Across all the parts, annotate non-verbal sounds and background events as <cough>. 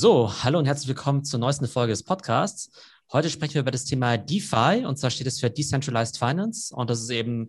So, hallo und herzlich willkommen zur neuesten Folge des Podcasts. Heute sprechen wir über das Thema DeFi und zwar steht es für Decentralized Finance und das ist eben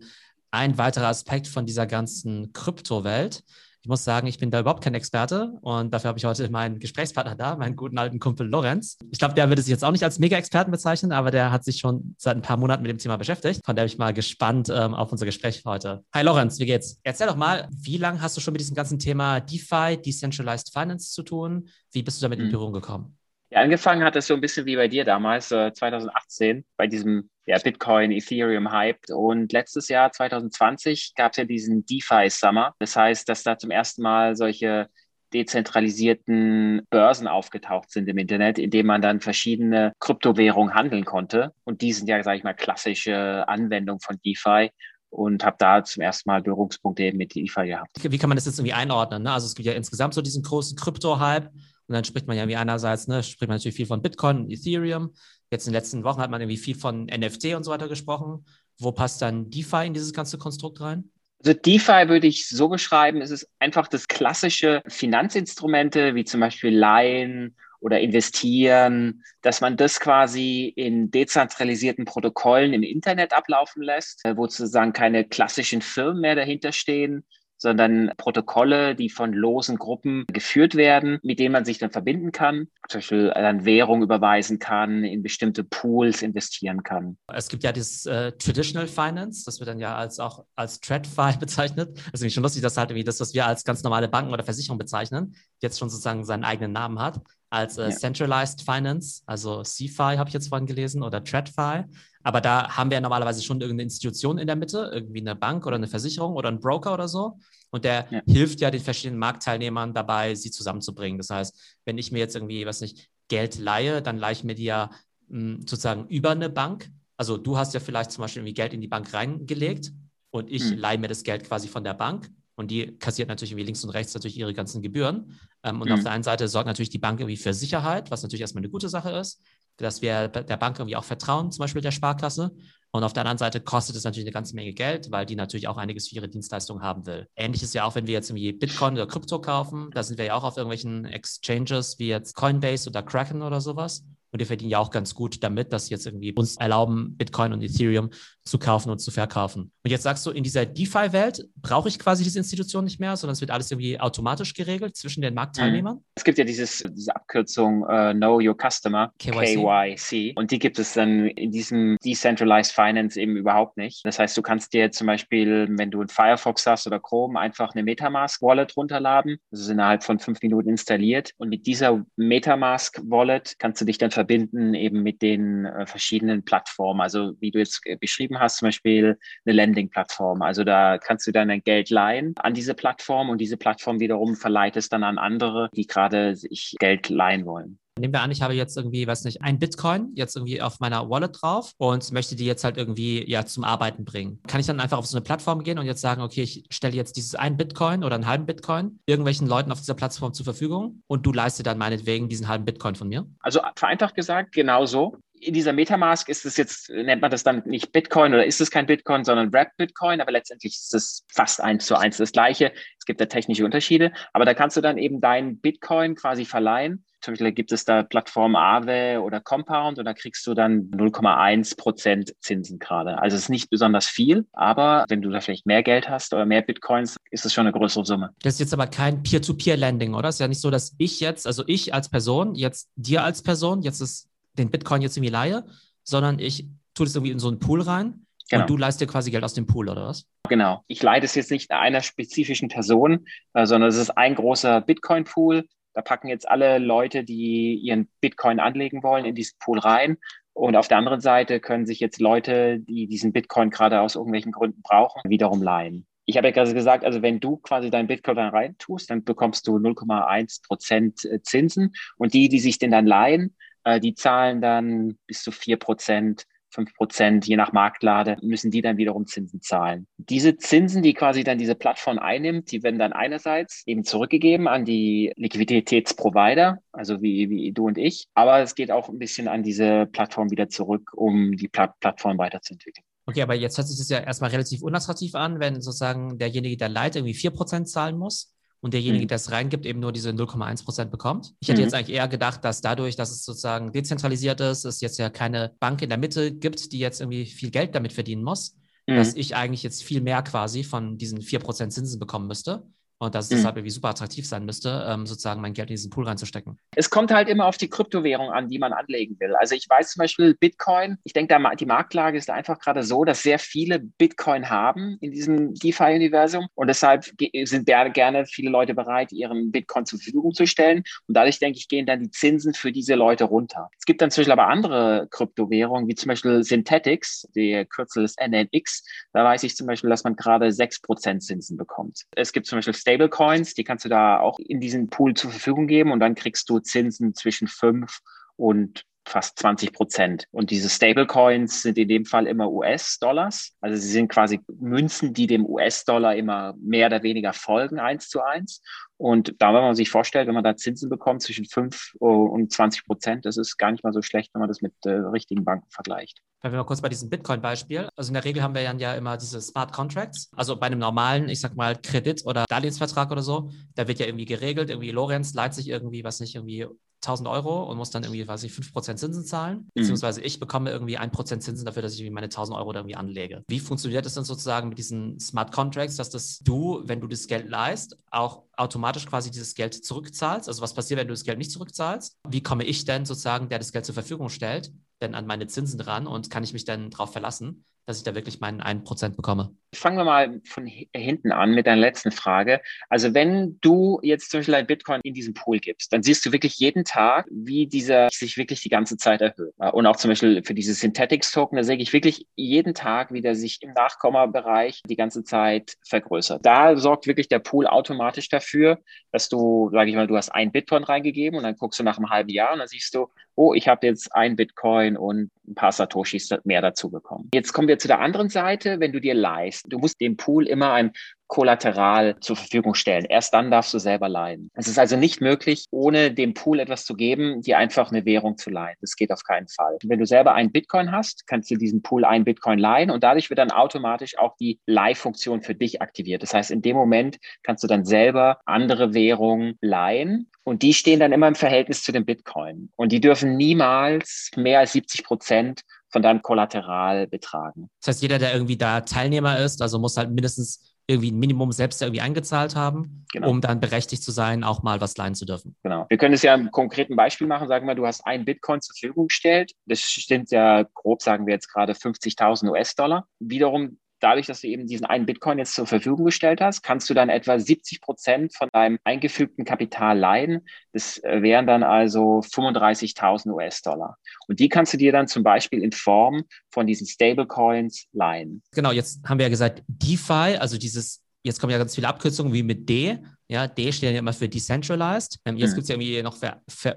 ein weiterer Aspekt von dieser ganzen Kryptowelt. Ich muss sagen, ich bin da überhaupt kein Experte und dafür habe ich heute meinen Gesprächspartner da, meinen guten alten Kumpel Lorenz. Ich glaube, der würde sich jetzt auch nicht als Mega-Experten bezeichnen, aber der hat sich schon seit ein paar Monaten mit dem Thema beschäftigt. Von daher bin ich mal gespannt ähm, auf unser Gespräch heute. Hi Lorenz, wie geht's? Erzähl doch mal, wie lange hast du schon mit diesem ganzen Thema DeFi, Decentralized Finance zu tun? Wie bist du damit mhm. in Berührung gekommen? Ja, angefangen hat es so ein bisschen wie bei dir damals, äh, 2018, bei diesem ja, Bitcoin, Ethereum Hype. Und letztes Jahr, 2020, gab es ja diesen DeFi Summer. Das heißt, dass da zum ersten Mal solche dezentralisierten Börsen aufgetaucht sind im Internet, in denen man dann verschiedene Kryptowährungen handeln konnte. Und die sind ja, sage ich mal, klassische Anwendung von DeFi und habe da zum ersten Mal Berührungspunkte eben mit DeFi gehabt. Wie kann man das jetzt irgendwie einordnen? Ne? Also es gibt ja insgesamt so diesen großen Krypto-Hype und dann spricht man ja wie einerseits, ne, spricht man natürlich viel von Bitcoin Ethereum. Jetzt in den letzten Wochen hat man irgendwie viel von NFT und so weiter gesprochen. Wo passt dann DeFi in dieses ganze Konstrukt rein? Also DeFi würde ich so beschreiben, es ist einfach das klassische Finanzinstrumente wie zum Beispiel Leihen oder investieren, dass man das quasi in dezentralisierten Protokollen im Internet ablaufen lässt, wo sozusagen keine klassischen Firmen mehr dahinter stehen, sondern Protokolle, die von losen Gruppen geführt werden, mit denen man sich dann verbinden kann, zum Beispiel dann Währung überweisen kann, in bestimmte Pools investieren kann. Es gibt ja dieses äh, Traditional Finance, das wird dann ja als auch als TradFi <laughs> bezeichnet. Das ist nämlich schon lustig, dass halt irgendwie das, was wir als ganz normale Banken oder Versicherung bezeichnen, jetzt schon sozusagen seinen eigenen Namen hat als äh, ja. Centralized Finance, also CFI habe ich jetzt vorhin gelesen oder TradFi. Aber da haben wir ja normalerweise schon irgendeine Institution in der Mitte, irgendwie eine Bank oder eine Versicherung oder ein Broker oder so. Und der ja. hilft ja den verschiedenen Marktteilnehmern dabei, sie zusammenzubringen. Das heißt, wenn ich mir jetzt irgendwie, was nicht, Geld leihe, dann leihe ich mir die ja mh, hm, sozusagen über eine Bank. Also du hast ja vielleicht zum Beispiel irgendwie Geld in die Bank reingelegt und ich mhm. leihe mir das Geld quasi von der Bank. Und die kassiert natürlich irgendwie links und rechts natürlich ihre ganzen Gebühren. Ähm, und mhm. auf der einen Seite sorgt natürlich die Bank irgendwie für Sicherheit, was natürlich erstmal eine gute Sache ist dass wir der Bank irgendwie auch vertrauen, zum Beispiel der Sparkasse. Und auf der anderen Seite kostet es natürlich eine ganze Menge Geld, weil die natürlich auch einiges für ihre Dienstleistungen haben will. Ähnlich ist ja auch, wenn wir jetzt irgendwie Bitcoin oder Krypto kaufen, da sind wir ja auch auf irgendwelchen Exchanges wie jetzt Coinbase oder Kraken oder sowas. Und die verdienen ja auch ganz gut damit, dass sie jetzt irgendwie uns erlauben, Bitcoin und Ethereum zu kaufen und zu verkaufen. Und jetzt sagst du, in dieser DeFi-Welt brauche ich quasi diese Institution nicht mehr, sondern es wird alles irgendwie automatisch geregelt zwischen den Marktteilnehmern? Mhm. Es gibt ja dieses, diese Abkürzung uh, Know Your Customer, KYC. KYC. Und die gibt es dann in diesem Decentralized Finance eben überhaupt nicht. Das heißt, du kannst dir zum Beispiel, wenn du ein Firefox hast oder Chrome, einfach eine Metamask-Wallet runterladen. Das ist innerhalb von fünf Minuten installiert. Und mit dieser Metamask-Wallet kannst du dich dann verbinden eben mit den äh, verschiedenen Plattformen. Also wie du jetzt äh, beschrieben hast, zum Beispiel eine Landing-Plattform. Also da kannst du dann Geld leihen an diese Plattform und diese Plattform wiederum verleiht es dann an andere, die gerade sich Geld leihen wollen. Nehmen wir an, ich habe jetzt irgendwie, weiß nicht, ein Bitcoin jetzt irgendwie auf meiner Wallet drauf und möchte die jetzt halt irgendwie ja zum Arbeiten bringen. Kann ich dann einfach auf so eine Plattform gehen und jetzt sagen, okay, ich stelle jetzt dieses ein Bitcoin oder einen halben Bitcoin irgendwelchen Leuten auf dieser Plattform zur Verfügung und du leistest dann meinetwegen diesen halben Bitcoin von mir? Also vereinfacht gesagt, genau so in dieser Metamask ist es jetzt, nennt man das dann nicht Bitcoin oder ist es kein Bitcoin, sondern Wrap Bitcoin, aber letztendlich ist es fast eins zu eins das Gleiche. Es gibt da technische Unterschiede, aber da kannst du dann eben deinen Bitcoin quasi verleihen. Zum Beispiel gibt es da Plattformen Aave oder Compound und da kriegst du dann 0,1 Prozent Zinsen gerade. Also es ist nicht besonders viel, aber wenn du da vielleicht mehr Geld hast oder mehr Bitcoins, ist es schon eine größere Summe. Das ist jetzt aber kein Peer-to-Peer-Lending, oder? Es ist ja nicht so, dass ich jetzt, also ich als Person, jetzt dir als Person, jetzt ist den Bitcoin jetzt irgendwie leihe, sondern ich tue das irgendwie in so einen Pool rein genau. und du leistest dir quasi Geld aus dem Pool, oder was? Genau. Ich leite es jetzt nicht einer spezifischen Person, äh, sondern es ist ein großer Bitcoin-Pool. Da packen jetzt alle Leute, die ihren Bitcoin anlegen wollen, in diesen Pool rein. Und auf der anderen Seite können sich jetzt Leute, die diesen Bitcoin gerade aus irgendwelchen Gründen brauchen, wiederum leihen. Ich habe ja gerade gesagt, also wenn du quasi deinen Bitcoin da rein tust, dann bekommst du 0,1 Prozent äh, Zinsen. Und die, die sich den dann leihen, äh, die zahlen dann bis zu vier Prozent, fünf Prozent, je nach Marktlade, müssen die dann wiederum Zinsen zahlen. Diese Zinsen, die quasi dann diese Plattform einnimmt, die werden dann einerseits eben zurückgegeben an die Liquiditätsprovider, also wie, wie du und ich, aber es geht auch ein bisschen an diese Plattform wieder zurück, um die Pl Plattform weiterzuentwickeln. Okay, aber jetzt hört sich das ja erstmal relativ unattraktiv an, wenn sozusagen derjenige, der leitet, irgendwie 4% zahlen muss und derjenige, mhm. der es reingibt, eben nur diese 0,1 Prozent bekommt. Ich hätte mhm. jetzt eigentlich eher gedacht, dass dadurch, dass es sozusagen dezentralisiert ist, es jetzt ja keine Bank in der Mitte gibt, die jetzt irgendwie viel Geld damit verdienen muss, mhm. dass ich eigentlich jetzt viel mehr quasi von diesen 4% Zinsen bekommen müsste und dass es mhm. deshalb irgendwie super attraktiv sein müsste, ähm, sozusagen mein Geld in diesen Pool reinzustecken. Es kommt halt immer auf die Kryptowährung an, die man anlegen will. Also ich weiß zum Beispiel Bitcoin, ich denke, die Marktlage ist einfach gerade so, dass sehr viele Bitcoin haben in diesem DeFi-Universum und deshalb sind gerne viele Leute bereit, ihren Bitcoin zur Verfügung zu stellen und dadurch, denke ich, gehen dann die Zinsen für diese Leute runter. Es gibt dann zum Beispiel aber andere Kryptowährungen, wie zum Beispiel Synthetics, der Kürzel ist NNX. Da weiß ich zum Beispiel, dass man gerade 6% Zinsen bekommt. Es gibt zum Beispiel Stablecoins, die kannst du da auch in diesen Pool zur Verfügung geben und dann kriegst du Zinsen zwischen fünf und fast 20 Prozent. Und diese Stablecoins sind in dem Fall immer US-Dollars. Also sie sind quasi Münzen, die dem US-Dollar immer mehr oder weniger folgen, eins zu eins. Und da, wenn man sich vorstellt, wenn man da Zinsen bekommt zwischen 5 und 20 Prozent, das ist gar nicht mal so schlecht, wenn man das mit äh, richtigen Banken vergleicht. Bleiben wir mal kurz bei diesem Bitcoin-Beispiel. Also in der Regel haben wir ja immer diese Smart Contracts. Also bei einem normalen, ich sag mal, Kredit- oder Darlehensvertrag oder so, da wird ja irgendwie geregelt, irgendwie Lorenz leiht sich irgendwie, was nicht, irgendwie 1000 Euro und muss dann irgendwie, weiß ich, 5% Zinsen zahlen, mhm. beziehungsweise ich bekomme irgendwie 1% Zinsen dafür, dass ich meine 1000 Euro da irgendwie anlege. Wie funktioniert das dann sozusagen mit diesen Smart Contracts, dass das du, wenn du das Geld leist, auch automatisch quasi dieses Geld zurückzahlst? Also was passiert, wenn du das Geld nicht zurückzahlst? Wie komme ich denn sozusagen, der das Geld zur Verfügung stellt, denn an meine Zinsen dran und kann ich mich dann darauf verlassen, dass ich da wirklich meinen 1% bekomme? Fangen wir mal von hinten an mit deiner letzten Frage. Also wenn du jetzt zum Beispiel ein Bitcoin in diesen Pool gibst, dann siehst du wirklich jeden Tag, wie dieser sich wirklich die ganze Zeit erhöht. Und auch zum Beispiel für diese Synthetics-Token, da sehe ich wirklich jeden Tag, wie der sich im Nachkommabereich die ganze Zeit vergrößert. Da sorgt wirklich der Pool automatisch dafür, dass du, sage ich mal, du hast ein Bitcoin reingegeben und dann guckst du nach einem halben Jahr und dann siehst du, oh, ich habe jetzt ein Bitcoin und ein paar Satoshis mehr dazu bekommen. Jetzt kommen wir zu der anderen Seite, wenn du dir leist. Du musst dem Pool immer ein Kollateral zur Verfügung stellen. Erst dann darfst du selber leihen. Es ist also nicht möglich, ohne dem Pool etwas zu geben, dir einfach eine Währung zu leihen. Das geht auf keinen Fall. Wenn du selber einen Bitcoin hast, kannst du diesen Pool einen Bitcoin leihen und dadurch wird dann automatisch auch die Leihfunktion für dich aktiviert. Das heißt, in dem Moment kannst du dann selber andere Währungen leihen und die stehen dann immer im Verhältnis zu dem Bitcoin. Und die dürfen niemals mehr als 70 Prozent von deinem Kollateral betragen. Das heißt, jeder, der irgendwie da Teilnehmer ist, also muss halt mindestens irgendwie ein Minimum selbst irgendwie eingezahlt haben, genau. um dann berechtigt zu sein, auch mal was leihen zu dürfen. Genau. Wir können es ja im konkreten Beispiel machen. Sagen wir, du hast ein Bitcoin zur Verfügung gestellt. Das stimmt ja grob, sagen wir jetzt gerade 50.000 US-Dollar. Wiederum dadurch, dass du eben diesen einen Bitcoin jetzt zur Verfügung gestellt hast, kannst du dann etwa 70 Prozent von deinem eingefügten Kapital leihen. Das äh, wären dann also 35.000 US-Dollar. Und die kannst du dir dann zum Beispiel in Form von diesen Stablecoins leihen. Genau, jetzt haben wir ja gesagt, DeFi, also dieses, jetzt kommen ja ganz viele Abkürzungen wie mit D. Ja, D steht ja immer für Decentralized. Ähm, jetzt mhm. gibt es ja irgendwie noch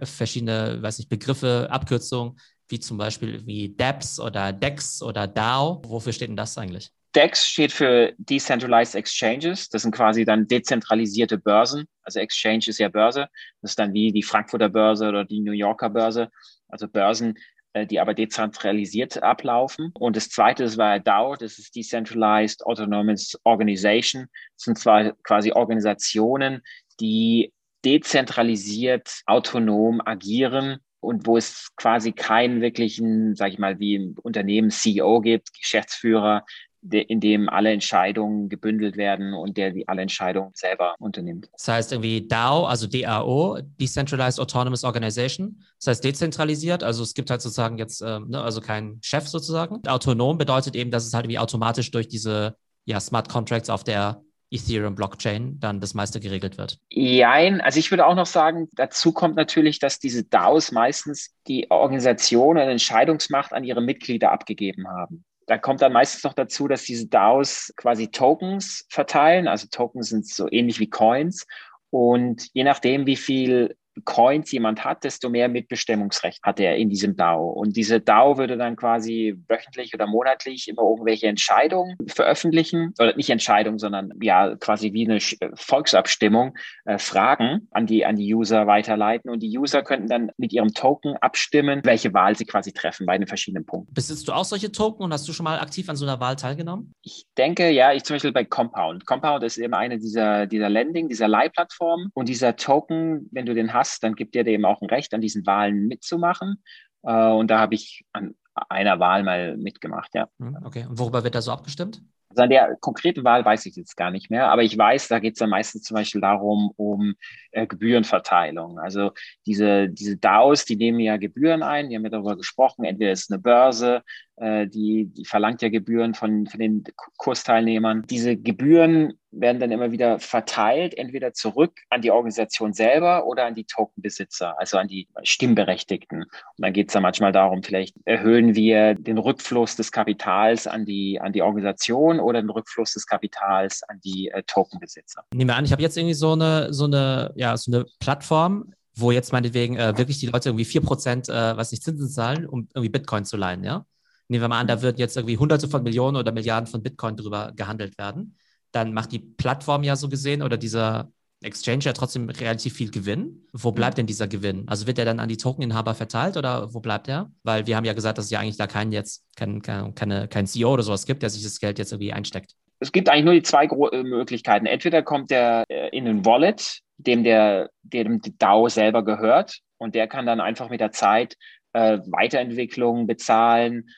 verschiedene, weiß nicht, Begriffe, Abkürzungen, wie zum Beispiel wie DEPS oder DEX oder DAO. Wofür steht denn das eigentlich? DEX steht für Decentralized Exchanges. Das sind quasi dann dezentralisierte Börsen. Also Exchange ist ja Börse. Das ist dann wie die Frankfurter Börse oder die New Yorker Börse. Also Börsen, äh, die aber dezentralisiert ablaufen. Und das zweite, das war DAO, das ist Decentralized Autonomous Organization. Das sind zwar quasi Organisationen, die dezentralisiert autonom agieren und wo es quasi keinen wirklichen, sage ich mal, wie im Unternehmen CEO gibt, Geschäftsführer, in dem alle Entscheidungen gebündelt werden und der die alle Entscheidungen selber unternimmt. Das heißt irgendwie DAO, also DAO, Decentralized Autonomous Organization. Das heißt dezentralisiert, also es gibt halt sozusagen jetzt, äh, ne, also keinen Chef sozusagen. Autonom bedeutet eben, dass es halt wie automatisch durch diese ja, Smart Contracts auf der Ethereum Blockchain dann das meiste geregelt wird? Jein, also ich würde auch noch sagen, dazu kommt natürlich, dass diese DAOs meistens die Organisation und Entscheidungsmacht an ihre Mitglieder abgegeben haben da kommt dann meistens noch dazu, dass diese DAOs quasi Tokens verteilen. Also Tokens sind so ähnlich wie Coins. Und je nachdem, wie viel Coins jemand hat, desto mehr Mitbestimmungsrecht hat er in diesem DAO. Und diese DAO würde dann quasi wöchentlich oder monatlich immer irgendwelche Entscheidungen veröffentlichen, oder nicht Entscheidungen, sondern ja quasi wie eine Volksabstimmung, äh, Fragen an die, an die User weiterleiten. Und die User könnten dann mit ihrem Token abstimmen, welche Wahl sie quasi treffen bei den verschiedenen Punkten. Besitzt du auch solche Token und hast du schon mal aktiv an so einer Wahl teilgenommen? Ich denke, ja, ich zum Beispiel bei Compound. Compound ist eben eine dieser, dieser Landing, dieser Leihplattformen. Und dieser Token, wenn du den hast, dann gibt dir eben auch ein Recht, an diesen Wahlen mitzumachen. Äh, und da habe ich an einer Wahl mal mitgemacht, ja. Hm, okay. Und worüber wird da so abgestimmt? Also an der konkreten Wahl weiß ich jetzt gar nicht mehr, aber ich weiß, da geht es dann meistens zum Beispiel darum, um äh, Gebührenverteilung. Also diese, diese DAOs, die nehmen ja Gebühren ein, die haben ja darüber gesprochen, entweder ist es eine Börse, die, die verlangt ja Gebühren von, von den Kursteilnehmern. Diese Gebühren werden dann immer wieder verteilt, entweder zurück an die Organisation selber oder an die Tokenbesitzer, also an die Stimmberechtigten. Und dann geht es dann manchmal darum, vielleicht erhöhen wir den Rückfluss des Kapitals an die, an die Organisation oder den Rückfluss des Kapitals an die äh, Tokenbesitzer. Nehmen wir an, ich habe jetzt irgendwie so eine, so eine, ja, so eine Plattform, wo jetzt meinetwegen äh, wirklich die Leute irgendwie 4%, äh, was nicht Zinsen zahlen, um irgendwie Bitcoin zu leihen, ja? Nehmen wir mal an, da wird jetzt irgendwie hunderte von Millionen oder Milliarden von Bitcoin drüber gehandelt werden. Dann macht die Plattform ja so gesehen oder dieser Exchange ja trotzdem relativ viel Gewinn. Wo bleibt denn dieser Gewinn? Also wird der dann an die Tokeninhaber verteilt oder wo bleibt er? Weil wir haben ja gesagt, dass es ja eigentlich da keinen jetzt, kein, keine, kein CEO oder sowas gibt, der sich das Geld jetzt irgendwie einsteckt. Es gibt eigentlich nur die zwei äh, Möglichkeiten. Entweder kommt der äh, in ein Wallet, dem der, dem DAO selber gehört und der kann dann einfach mit der Zeit äh, Weiterentwicklung bezahlen,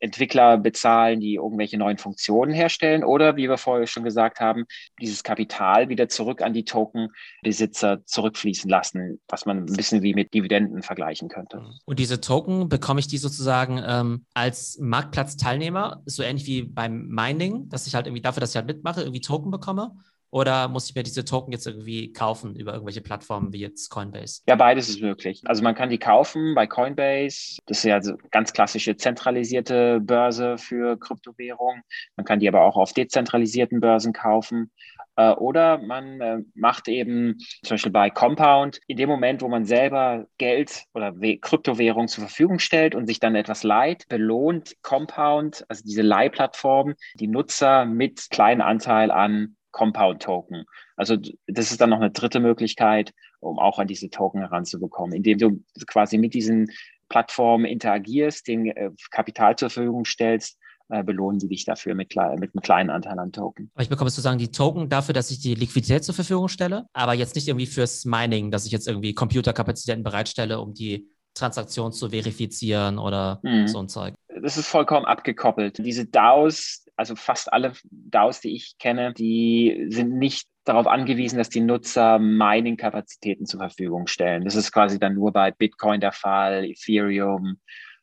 Entwickler bezahlen, die irgendwelche neuen Funktionen herstellen oder, wie wir vorher schon gesagt haben, dieses Kapital wieder zurück an die Tokenbesitzer zurückfließen lassen, was man ein bisschen wie mit Dividenden vergleichen könnte. Mhm. Und diese Token, bekomme ich die sozusagen ähm, als Marktplatzteilnehmer, so ähnlich wie beim Mining, dass ich halt irgendwie dafür, dass ich halt mitmache, irgendwie Token bekomme? Oder muss ich mir diese Token jetzt irgendwie kaufen über irgendwelche Plattformen wie jetzt Coinbase? Ja, beides ist möglich. Also man kann die kaufen bei Coinbase. Das ist ja also ganz klassische zentralisierte Börse für Kryptowährungen. Man kann die aber auch auf dezentralisierten Börsen kaufen. Äh, oder man äh, macht eben zum Beispiel bei Compound in dem Moment, wo man selber Geld oder Kryptowährung zur Verfügung stellt und sich dann etwas leiht, belohnt Compound, also diese Leihplattform, die Nutzer mit kleinen Anteil an Compound Token. Also das ist dann noch eine dritte Möglichkeit, um auch an diese Token heranzubekommen, indem du quasi mit diesen Plattformen interagierst, den äh, Kapital zur Verfügung stellst, äh, belohnen sie dich dafür mit, mit einem kleinen Anteil an Token. Aber ich bekomme sozusagen die Token dafür, dass ich die Liquidität zur Verfügung stelle, aber jetzt nicht irgendwie fürs Mining, dass ich jetzt irgendwie Computerkapazitäten bereitstelle, um die Transaktion zu verifizieren oder mhm. so ein Zeug. Das ist vollkommen abgekoppelt. Diese DAOs, also fast alle DAOs, die ich kenne, die sind nicht darauf angewiesen, dass die Nutzer Mining-Kapazitäten zur Verfügung stellen. Das ist quasi dann nur bei Bitcoin der Fall, Ethereum,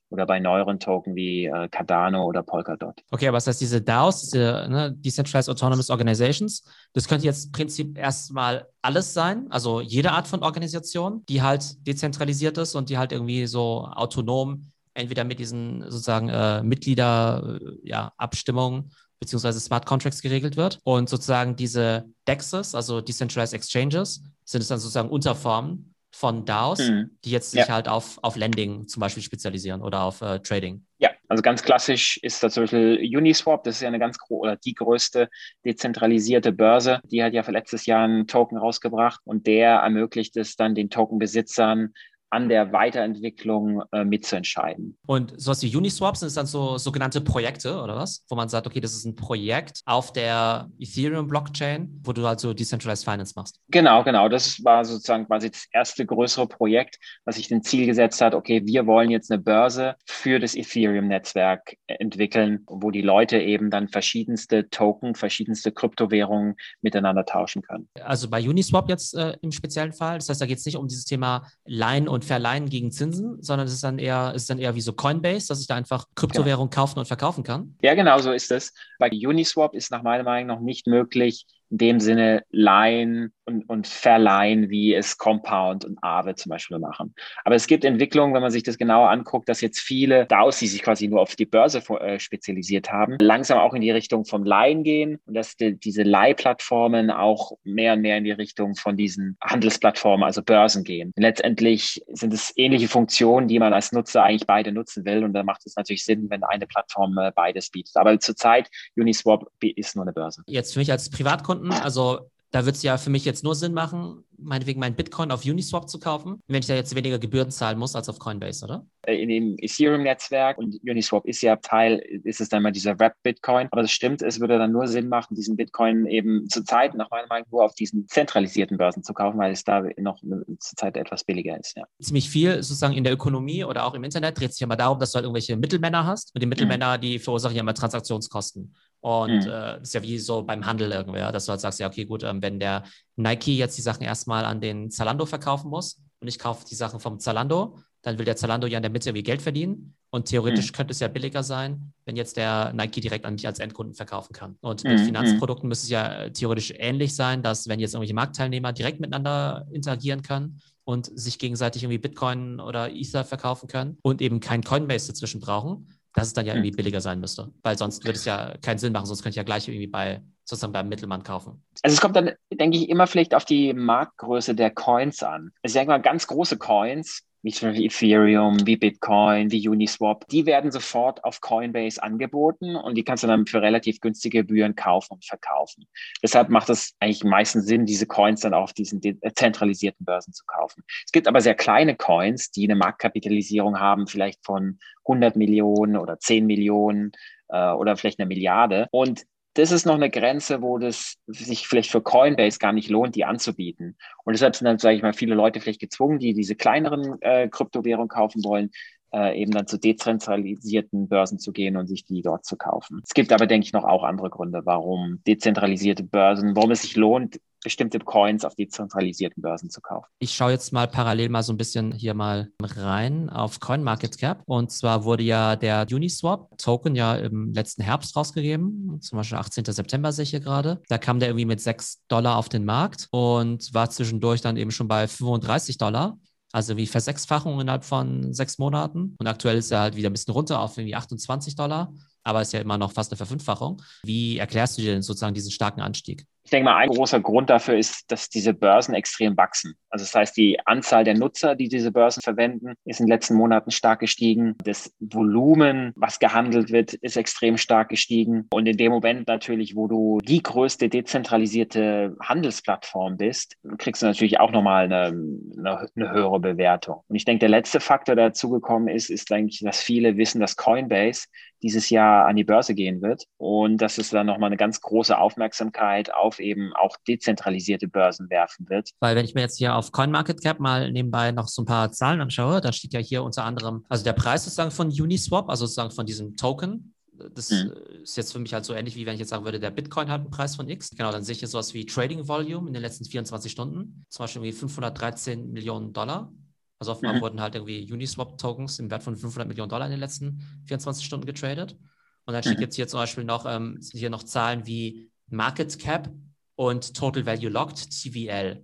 oder bei neueren Token wie äh, Cardano oder Polkadot. Okay, aber das heißt, diese DAOs, diese ne, Decentralized Autonomous Organizations, das könnte jetzt im Prinzip erstmal alles sein, also jede Art von Organisation, die halt dezentralisiert ist und die halt irgendwie so autonom entweder mit diesen sozusagen äh, Mitgliederabstimmungen äh, ja, beziehungsweise Smart Contracts geregelt wird. Und sozusagen diese DEXs, also Decentralized Exchanges, sind es dann sozusagen Unterformen von DAOs, mhm. die jetzt sich ja. halt auf, auf Lending zum Beispiel spezialisieren oder auf äh, Trading. Ja, also ganz klassisch ist da zum Beispiel Uniswap, das ist ja eine ganz oder die größte dezentralisierte Börse. Die hat ja für letztes Jahr einen Token rausgebracht und der ermöglicht es dann den Tokenbesitzern, an der Weiterentwicklung äh, mitzuentscheiden. Und sowas wie Uniswaps sind dann so sogenannte Projekte oder was? Wo man sagt, okay, das ist ein Projekt auf der Ethereum-Blockchain, wo du also Decentralized Finance machst. Genau, genau. Das war sozusagen quasi das erste größere Projekt, was sich den Ziel gesetzt hat, okay, wir wollen jetzt eine Börse für das Ethereum-Netzwerk entwickeln, wo die Leute eben dann verschiedenste Token, verschiedenste Kryptowährungen miteinander tauschen können. Also bei Uniswap jetzt äh, im speziellen Fall, das heißt, da geht es nicht um dieses Thema Line und und verleihen gegen Zinsen, sondern es ist dann eher, es ist dann eher wie so Coinbase, dass ich da einfach Kryptowährung ja. kaufen und verkaufen kann. Ja, genau so ist es. Bei Uniswap ist nach meiner Meinung noch nicht möglich, in dem Sinne leihen und, und verleihen, wie es Compound und Aave zum Beispiel machen. Aber es gibt Entwicklungen, wenn man sich das genauer anguckt, dass jetzt viele DAOs, die sich quasi nur auf die Börse äh, spezialisiert haben, langsam auch in die Richtung vom Leihen gehen und dass die, diese Leihplattformen auch mehr und mehr in die Richtung von diesen Handelsplattformen, also Börsen gehen. Letztendlich sind es ähnliche Funktionen, die man als Nutzer eigentlich beide nutzen will und da macht es natürlich Sinn, wenn eine Plattform äh, beides bietet. Aber zurzeit Uniswap ist nur eine Börse. Jetzt für mich als Privatkunden, also da wird es ja für mich jetzt nur Sinn machen, meinetwegen meinen Bitcoin auf Uniswap zu kaufen, wenn ich da jetzt weniger Gebühren zahlen muss als auf Coinbase, oder? Äh, in dem Ethereum-Netzwerk und Uniswap ist ja Teil, ist es dann mal dieser Wrap-Bitcoin. Aber das stimmt, es würde dann nur Sinn machen, diesen Bitcoin eben zurzeit nach meiner Meinung nur auf diesen zentralisierten Börsen zu kaufen, weil es da noch zurzeit etwas billiger ist. Ja. Ziemlich viel sozusagen in der Ökonomie oder auch im Internet dreht sich ja immer darum, dass du halt irgendwelche Mittelmänner hast und die Mittelmänner, mhm. die verursachen ja immer Transaktionskosten. Und mhm. äh, ist ja wie so beim Handel irgendwer, dass du halt sagst, ja, okay, gut, ähm, wenn der Nike jetzt die Sachen erstmal an den Zalando verkaufen muss und ich kaufe die Sachen vom Zalando, dann will der Zalando ja in der Mitte irgendwie Geld verdienen. Und theoretisch mhm. könnte es ja billiger sein, wenn jetzt der Nike direkt an mich als Endkunden verkaufen kann. Und mit mhm. Finanzprodukten müsste es ja äh, theoretisch ähnlich sein, dass wenn jetzt irgendwelche Marktteilnehmer direkt miteinander interagieren können und sich gegenseitig irgendwie Bitcoin oder Ether verkaufen können und eben kein Coinbase dazwischen brauchen, dass es dann ja irgendwie hm. billiger sein müsste. Weil sonst würde es ja keinen Sinn machen, sonst könnte ich ja gleich irgendwie bei sozusagen beim Mittelmann kaufen. Also es kommt dann, denke ich, immer vielleicht auf die Marktgröße der Coins an. Ich sage mal, ganz große Coins wie zum Beispiel Ethereum, wie Bitcoin, wie Uniswap, die werden sofort auf Coinbase angeboten und die kannst du dann für relativ günstige Gebühren kaufen und verkaufen. Deshalb macht es eigentlich meistens Sinn, diese Coins dann auf diesen zentralisierten Börsen zu kaufen. Es gibt aber sehr kleine Coins, die eine Marktkapitalisierung haben, vielleicht von 100 Millionen oder 10 Millionen äh, oder vielleicht eine Milliarde. Und das ist noch eine Grenze, wo das sich vielleicht für Coinbase gar nicht lohnt, die anzubieten. Und deshalb sind dann, sage ich mal, viele Leute vielleicht gezwungen, die diese kleineren äh, Kryptowährungen kaufen wollen, äh, eben dann zu dezentralisierten Börsen zu gehen und sich die dort zu kaufen. Es gibt aber, denke ich, noch auch andere Gründe, warum dezentralisierte Börsen, warum es sich lohnt, bestimmte Coins auf die zentralisierten Börsen zu kaufen. Ich schaue jetzt mal parallel mal so ein bisschen hier mal rein auf CoinMarketCap. Und zwar wurde ja der Uniswap-Token ja im letzten Herbst rausgegeben, zum Beispiel 18. September sehe ich hier gerade. Da kam der irgendwie mit 6 Dollar auf den Markt und war zwischendurch dann eben schon bei 35 Dollar. Also wie Versechsfachung innerhalb von sechs Monaten. Und aktuell ist er halt wieder ein bisschen runter auf irgendwie 28 Dollar, aber ist ja immer noch fast eine Verfünffachung. Wie erklärst du dir denn sozusagen diesen starken Anstieg? Ich denke mal, ein großer Grund dafür ist, dass diese Börsen extrem wachsen. Also das heißt, die Anzahl der Nutzer, die diese Börsen verwenden, ist in den letzten Monaten stark gestiegen. Das Volumen, was gehandelt wird, ist extrem stark gestiegen. Und in dem Moment natürlich, wo du die größte dezentralisierte Handelsplattform bist, kriegst du natürlich auch nochmal eine, eine, eine höhere Bewertung. Und ich denke, der letzte Faktor, der dazugekommen ist, ist eigentlich, dass viele wissen, dass Coinbase dieses Jahr an die Börse gehen wird und dass es dann nochmal eine ganz große Aufmerksamkeit auf eben auch dezentralisierte Börsen werfen wird. Weil wenn ich mir jetzt hier auf CoinMarketCap mal nebenbei noch so ein paar Zahlen anschaue, dann steht ja hier unter anderem, also der Preis sozusagen von Uniswap, also sozusagen von diesem Token, das mhm. ist jetzt für mich halt so ähnlich, wie wenn ich jetzt sagen würde, der Bitcoin hat einen Preis von X. Genau, dann sehe ich hier sowas wie Trading Volume in den letzten 24 Stunden. Zum Beispiel irgendwie 513 Millionen Dollar. Also offenbar mhm. wurden halt irgendwie Uniswap-Tokens im Wert von 500 Millionen Dollar in den letzten 24 Stunden getradet. Und dann steht mhm. jetzt hier zum Beispiel noch, ähm, hier noch Zahlen wie Market Cap und Total Value Locked, TVL.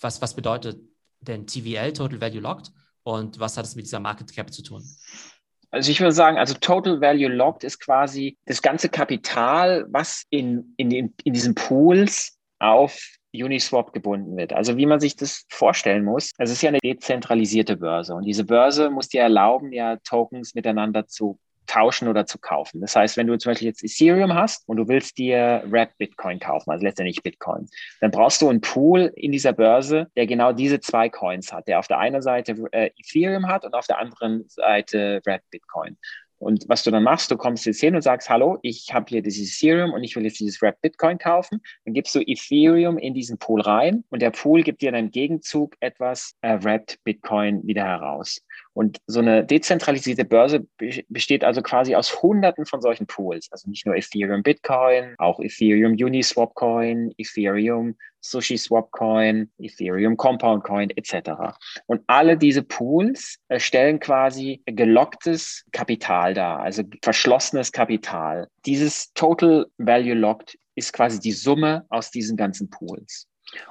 Was, was bedeutet denn TVL, Total Value Locked? Und was hat es mit dieser Market Cap zu tun? Also ich würde sagen, also Total Value Locked ist quasi das ganze Kapital, was in, in, in, in diesen Pools auf Uniswap gebunden wird. Also wie man sich das vorstellen muss, es ist ja eine dezentralisierte Börse und diese Börse muss dir erlauben, ja Tokens miteinander zu tauschen oder zu kaufen. Das heißt, wenn du zum Beispiel jetzt Ethereum hast und du willst dir Wrap Bitcoin kaufen, also letztendlich Bitcoin, dann brauchst du einen Pool in dieser Börse, der genau diese zwei Coins hat, der auf der einen Seite äh, Ethereum hat und auf der anderen Seite Wrap Bitcoin. Und was du dann machst, du kommst jetzt hin und sagst, hallo, ich habe hier dieses Ethereum und ich will jetzt dieses Wrap Bitcoin kaufen. Dann gibst du Ethereum in diesen Pool rein und der Pool gibt dir dann im Gegenzug etwas äh, Wrapped Bitcoin wieder heraus. Und so eine dezentralisierte Börse besteht also quasi aus hunderten von solchen Pools. Also nicht nur Ethereum Bitcoin, auch Ethereum Uniswap Coin, Ethereum Sushi Swap Coin, Ethereum Compound Coin etc. Und alle diese Pools stellen quasi gelocktes Kapital dar, also verschlossenes Kapital. Dieses Total Value Locked ist quasi die Summe aus diesen ganzen Pools.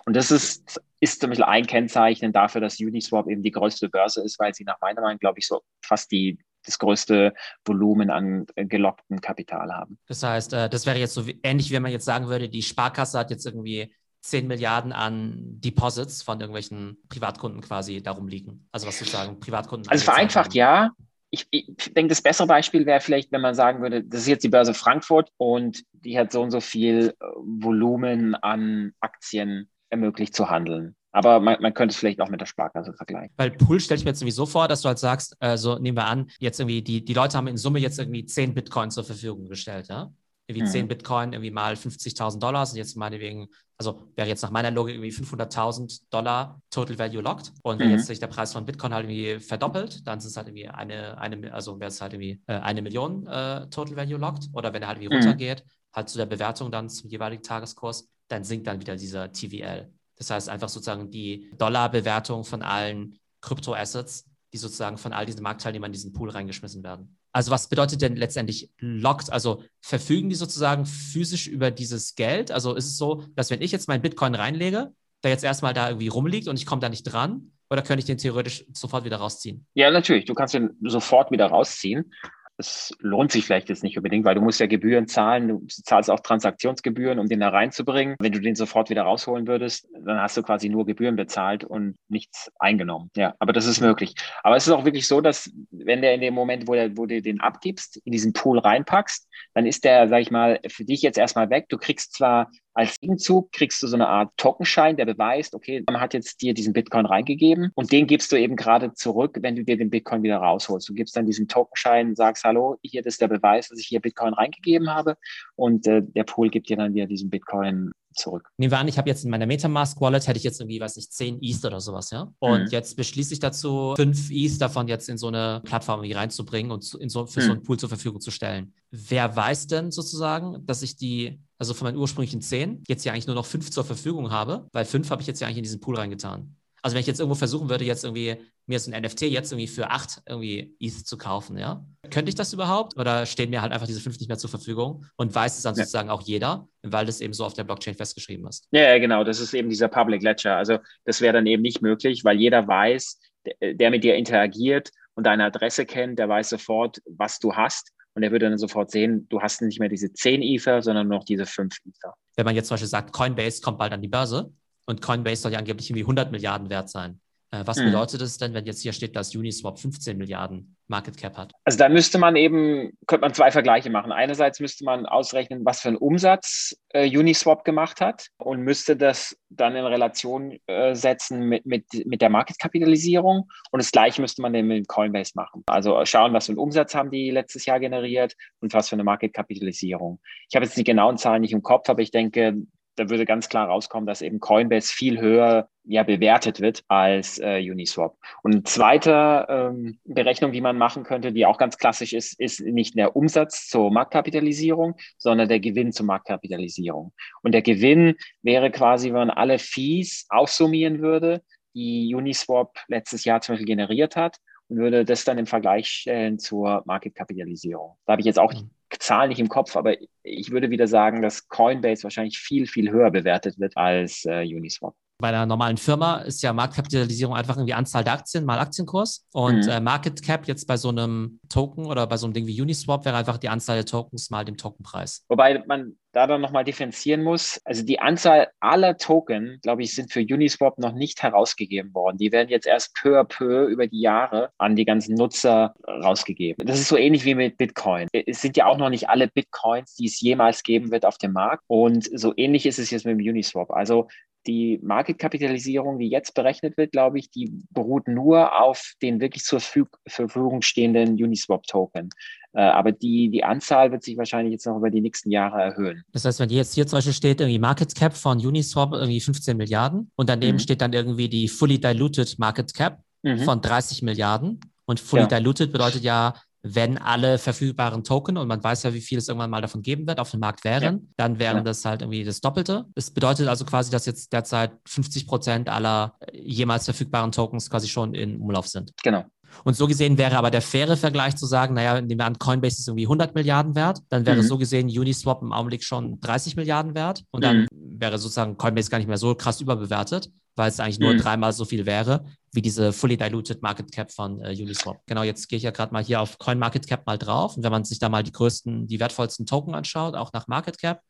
Und das ist, ist zum Beispiel ein Kennzeichen dafür, dass Uniswap eben die größte Börse ist, weil sie nach meiner Meinung, glaube ich, so fast die, das größte Volumen an äh, gelocktem Kapital haben. Das heißt, äh, das wäre jetzt so ähnlich, wie man jetzt sagen würde, die Sparkasse hat jetzt irgendwie 10 Milliarden an Deposits von irgendwelchen Privatkunden quasi darum liegen. Also was sozusagen Privatkunden. Also vereinfacht haben. ja. Ich, ich denke, das bessere Beispiel wäre vielleicht, wenn man sagen würde, das ist jetzt die Börse Frankfurt und die hat so und so viel äh, Volumen an Aktien ermöglicht zu handeln. Aber man, man, könnte es vielleicht auch mit der Sparkasse vergleichen. Weil Pool stelle ich mir jetzt sowieso vor, dass du halt sagst, äh, so nehmen wir an, jetzt irgendwie, die, die Leute haben in Summe jetzt irgendwie 10 Bitcoin zur Verfügung gestellt, ja? Irgendwie mhm. 10 Bitcoin, irgendwie mal 50.000 Dollar sind jetzt meinetwegen also wäre jetzt nach meiner Logik irgendwie 500.000 Dollar Total Value locked. Und wenn mhm. jetzt sich der Preis von Bitcoin halt irgendwie verdoppelt, dann sind es halt irgendwie eine, eine also wäre es halt irgendwie äh, eine Million äh, Total Value locked. Oder wenn er halt irgendwie mhm. runtergeht, halt zu der Bewertung dann zum jeweiligen Tageskurs, dann sinkt dann wieder dieser TVL. Das heißt einfach sozusagen die Dollarbewertung von allen Kryptoassets, die sozusagen von all diesen Marktteilnehmern in diesen Pool reingeschmissen werden. Also was bedeutet denn letztendlich locked? Also verfügen die sozusagen physisch über dieses Geld? Also ist es so, dass wenn ich jetzt meinen Bitcoin reinlege, der jetzt erstmal da irgendwie rumliegt und ich komme da nicht dran, oder könnte ich den theoretisch sofort wieder rausziehen? Ja, natürlich. Du kannst den sofort wieder rausziehen es lohnt sich vielleicht jetzt nicht unbedingt, weil du musst ja Gebühren zahlen, du zahlst auch Transaktionsgebühren, um den da reinzubringen. Wenn du den sofort wieder rausholen würdest, dann hast du quasi nur Gebühren bezahlt und nichts eingenommen. Ja, aber das ist möglich. Aber es ist auch wirklich so, dass wenn der in dem Moment, wo, der, wo du den abgibst, in diesen Pool reinpackst, dann ist der, sag ich mal, für dich jetzt erstmal weg. Du kriegst zwar als Gegenzug kriegst du so eine Art Tokenschein, der beweist, okay, man hat jetzt dir diesen Bitcoin reingegeben und den gibst du eben gerade zurück, wenn du dir den Bitcoin wieder rausholst. Du gibst dann diesen Tokenschein, sagst, hallo, hier ist der Beweis, dass ich hier Bitcoin reingegeben habe und äh, der Pool gibt dir dann wieder diesen Bitcoin zurück. Nehmen wir an, ich habe jetzt in meiner Metamask Wallet, hätte ich jetzt irgendwie, weiß nicht, 10 ETH oder sowas, ja? Und mhm. jetzt beschließe ich dazu, 5 ETH davon jetzt in so eine Plattform irgendwie reinzubringen und so, für mhm. so einen Pool zur Verfügung zu stellen. Wer weiß denn sozusagen, dass ich die, also von meinen ursprünglichen 10, jetzt ja eigentlich nur noch 5 zur Verfügung habe, weil 5 habe ich jetzt ja eigentlich in diesen Pool reingetan. Also wenn ich jetzt irgendwo versuchen würde, jetzt irgendwie mir so ein NFT jetzt irgendwie für acht irgendwie ETH zu kaufen, ja, könnte ich das überhaupt? Oder stehen mir halt einfach diese fünf nicht mehr zur Verfügung und weiß es dann ja. sozusagen auch jeder, weil das eben so auf der Blockchain festgeschrieben ist? Ja, genau. Das ist eben dieser Public Ledger. Also das wäre dann eben nicht möglich, weil jeder weiß, der mit dir interagiert und deine Adresse kennt, der weiß sofort, was du hast. Und er würde dann sofort sehen, du hast nicht mehr diese 10 Ether, sondern noch diese 5 Ether. Wenn man jetzt zum Beispiel sagt, Coinbase kommt bald an die Börse, und Coinbase soll ja angeblich irgendwie 100 Milliarden wert sein. Äh, was mhm. bedeutet es denn, wenn jetzt hier steht, dass Uniswap 15 Milliarden Market Cap hat? Also da müsste man eben, könnte man zwei Vergleiche machen. Einerseits müsste man ausrechnen, was für einen Umsatz äh, Uniswap gemacht hat und müsste das dann in Relation äh, setzen mit, mit, mit der Marketkapitalisierung. Und das gleiche müsste man dann mit Coinbase machen. Also schauen, was für einen Umsatz haben die letztes Jahr generiert und was für eine Marketkapitalisierung. Ich habe jetzt die genauen Zahlen nicht im Kopf, aber ich denke, da würde ganz klar rauskommen, dass eben Coinbase viel höher ja, bewertet wird als äh, Uniswap. Und zweite ähm, Berechnung, die man machen könnte, die auch ganz klassisch ist, ist nicht der Umsatz zur Marktkapitalisierung, sondern der Gewinn zur Marktkapitalisierung. Und der Gewinn wäre quasi, wenn man alle Fees aufsummieren würde, die Uniswap letztes Jahr zum Beispiel generiert hat und würde das dann im Vergleich stellen zur Marketkapitalisierung. Da habe ich jetzt auch Zahlen nicht im Kopf, aber ich würde wieder sagen, dass Coinbase wahrscheinlich viel, viel höher bewertet wird als äh, Uniswap. Bei einer normalen Firma ist ja Marktkapitalisierung einfach irgendwie Anzahl der Aktien mal Aktienkurs. Und mhm. äh, Market Cap jetzt bei so einem Token oder bei so einem Ding wie Uniswap wäre einfach die Anzahl der Tokens mal dem Tokenpreis. Wobei man da dann nochmal differenzieren muss. Also die Anzahl aller Token, glaube ich, sind für Uniswap noch nicht herausgegeben worden. Die werden jetzt erst peu à peu über die Jahre an die ganzen Nutzer rausgegeben. Das ist so ähnlich wie mit Bitcoin. Es sind ja auch noch nicht alle Bitcoins, die es jemals geben wird auf dem Markt. Und so ähnlich ist es jetzt mit dem Uniswap. Also die Marketkapitalisierung, die jetzt berechnet wird, glaube ich, die beruht nur auf den wirklich zur Verfügung stehenden Uniswap-Token. Äh, aber die, die Anzahl wird sich wahrscheinlich jetzt noch über die nächsten Jahre erhöhen. Das heißt, wenn jetzt hier zum Beispiel steht, irgendwie Market Cap von Uniswap irgendwie 15 Milliarden und daneben mhm. steht dann irgendwie die Fully Diluted Market Cap mhm. von 30 Milliarden. Und Fully ja. Diluted bedeutet ja, wenn alle verfügbaren Token, und man weiß ja, wie viel es irgendwann mal davon geben wird, auf dem Markt wären, ja. dann wären ja. das halt irgendwie das Doppelte. Das bedeutet also quasi, dass jetzt derzeit 50 Prozent aller jemals verfügbaren Tokens quasi schon in Umlauf sind. Genau. Und so gesehen wäre aber der faire Vergleich zu sagen, naja, nehmen wir an, Coinbase ist irgendwie 100 Milliarden wert, dann wäre mhm. so gesehen Uniswap im Augenblick schon 30 Milliarden wert und dann mhm. wäre sozusagen Coinbase gar nicht mehr so krass überbewertet, weil es eigentlich nur mhm. dreimal so viel wäre wie diese fully diluted Market Cap von äh, Uniswap. Genau, jetzt gehe ich ja gerade mal hier auf Coin Market Cap mal drauf und wenn man sich da mal die größten, die wertvollsten Token anschaut, auch nach Market Cap,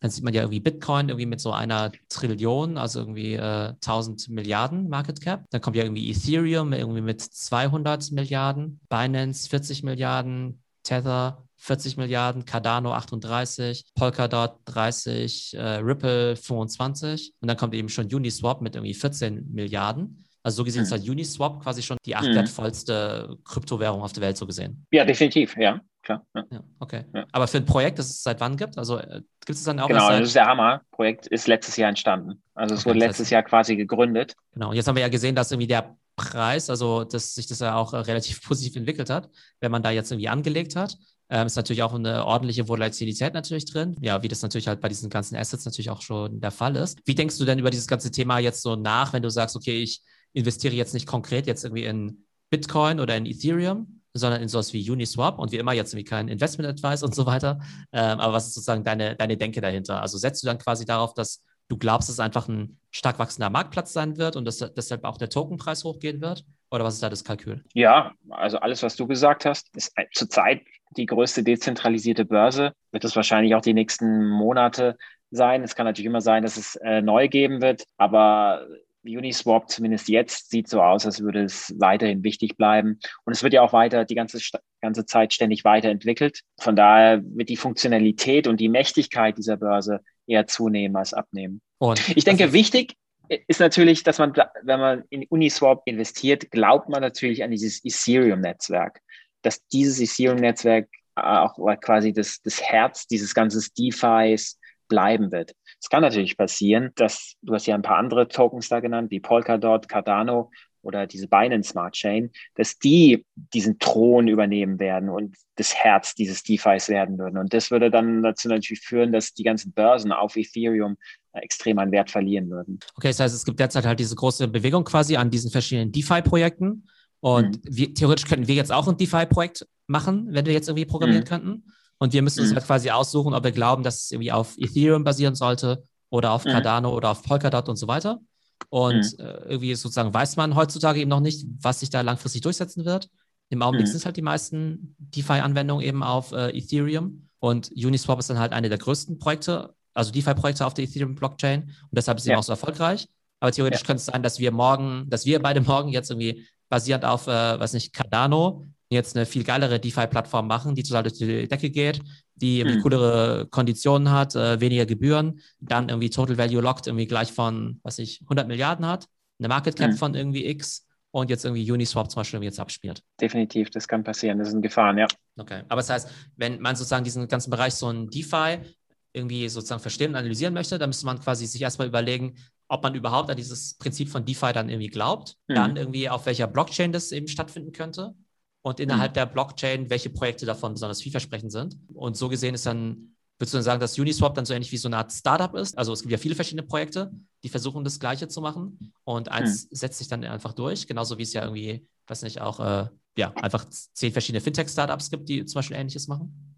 dann sieht man ja irgendwie Bitcoin irgendwie mit so einer Trillion, also irgendwie äh, 1000 Milliarden Market Cap. Dann kommt ja irgendwie Ethereum irgendwie mit 200 Milliarden, Binance 40 Milliarden, Tether 40 Milliarden, Cardano 38, Polkadot 30, äh, Ripple 25 und dann kommt eben schon Uniswap mit irgendwie 14 Milliarden. Also so gesehen mhm. ist halt Uniswap quasi schon die acht mhm. wertvollste Kryptowährung auf der Welt so gesehen. Ja, definitiv, ja, klar. Ja. ja okay. Ja. Aber für ein Projekt, das es seit wann gibt? Also äh, gibt es dann auch Genau, das ist der Hammer. Projekt ist letztes Jahr entstanden. Also es okay, wurde letztes heißt, Jahr quasi gegründet. Genau, und jetzt haben wir ja gesehen, dass irgendwie der Preis, also dass sich das ja auch äh, relativ <laughs> positiv entwickelt hat, wenn man da jetzt irgendwie angelegt hat. Ähm, ist natürlich auch eine ordentliche Volatilität natürlich drin. Ja, wie das natürlich halt bei diesen ganzen Assets natürlich auch schon der Fall ist. Wie denkst du denn über dieses ganze Thema jetzt so nach, wenn du sagst, okay, ich investiere jetzt nicht konkret jetzt irgendwie in Bitcoin oder in Ethereum, sondern in sowas wie Uniswap und wie immer jetzt irgendwie kein Investment Advice und so weiter. Ähm, aber was ist sozusagen deine, deine Denke dahinter? Also setzt du dann quasi darauf, dass du glaubst, dass es einfach ein stark wachsender Marktplatz sein wird und dass deshalb auch der Tokenpreis hochgehen wird? Oder was ist da das Kalkül? Ja, also alles, was du gesagt hast, ist zurzeit die größte dezentralisierte Börse. Wird es wahrscheinlich auch die nächsten Monate sein. Es kann natürlich immer sein, dass es äh, neu geben wird, aber Uniswap zumindest jetzt sieht so aus, als würde es weiterhin wichtig bleiben. Und es wird ja auch weiter die ganze, ganze Zeit ständig weiterentwickelt. Von daher wird die Funktionalität und die Mächtigkeit dieser Börse eher zunehmen als abnehmen. Und ich denke, wichtig ist natürlich, dass man, wenn man in Uniswap investiert, glaubt man natürlich an dieses Ethereum-Netzwerk. Dass dieses Ethereum-Netzwerk auch quasi das, das Herz dieses ganzen DeFis bleiben wird. Es kann natürlich passieren, dass, du hast ja ein paar andere Tokens da genannt, wie Polkadot, Cardano oder diese Binance Smart Chain, dass die diesen Thron übernehmen werden und das Herz dieses DeFis werden würden. Und das würde dann dazu natürlich führen, dass die ganzen Börsen auf Ethereum extrem an Wert verlieren würden. Okay, das heißt, es gibt derzeit halt diese große Bewegung quasi an diesen verschiedenen DeFi-Projekten. Und mhm. wir, theoretisch könnten wir jetzt auch ein DeFi-Projekt machen, wenn wir jetzt irgendwie programmieren mhm. könnten. Und wir müssen mhm. uns halt quasi aussuchen, ob wir glauben, dass es irgendwie auf Ethereum basieren sollte oder auf mhm. Cardano oder auf Polkadot und so weiter. Und mhm. äh, irgendwie sozusagen weiß man heutzutage eben noch nicht, was sich da langfristig durchsetzen wird. Im Augenblick mhm. sind halt die meisten DeFi-Anwendungen eben auf äh, Ethereum. Und Uniswap ist dann halt eine der größten Projekte, also DeFi-Projekte auf der Ethereum-Blockchain. Und deshalb ist sie ja. auch so erfolgreich. Aber theoretisch ja. könnte es sein, dass wir morgen, dass wir beide morgen jetzt irgendwie basierend auf, äh, weiß nicht, Cardano jetzt eine viel geilere DeFi-Plattform machen, die total durch die Decke geht, die irgendwie mhm. coolere Konditionen hat, äh, weniger Gebühren, dann irgendwie Total Value Locked irgendwie gleich von, was ich, 100 Milliarden hat, eine Market Cap mhm. von irgendwie X und jetzt irgendwie Uniswap zum Beispiel jetzt abspielt. Definitiv, das kann passieren, das sind Gefahren, ja. Okay, aber das heißt, wenn man sozusagen diesen ganzen Bereich so ein DeFi irgendwie sozusagen verstehen und analysieren möchte, dann müsste man quasi sich erstmal überlegen, ob man überhaupt an dieses Prinzip von DeFi dann irgendwie glaubt, mhm. dann irgendwie auf welcher Blockchain das eben stattfinden könnte und innerhalb mhm. der Blockchain, welche Projekte davon besonders vielversprechend sind. Und so gesehen ist dann, würdest du dann sagen, dass Uniswap dann so ähnlich wie so eine Art Startup ist? Also es gibt ja viele verschiedene Projekte, die versuchen das Gleiche zu machen und eins mhm. setzt sich dann einfach durch, genauso wie es ja irgendwie, weiß nicht, auch äh, ja, einfach zehn verschiedene Fintech-Startups gibt, die zum Beispiel Ähnliches machen.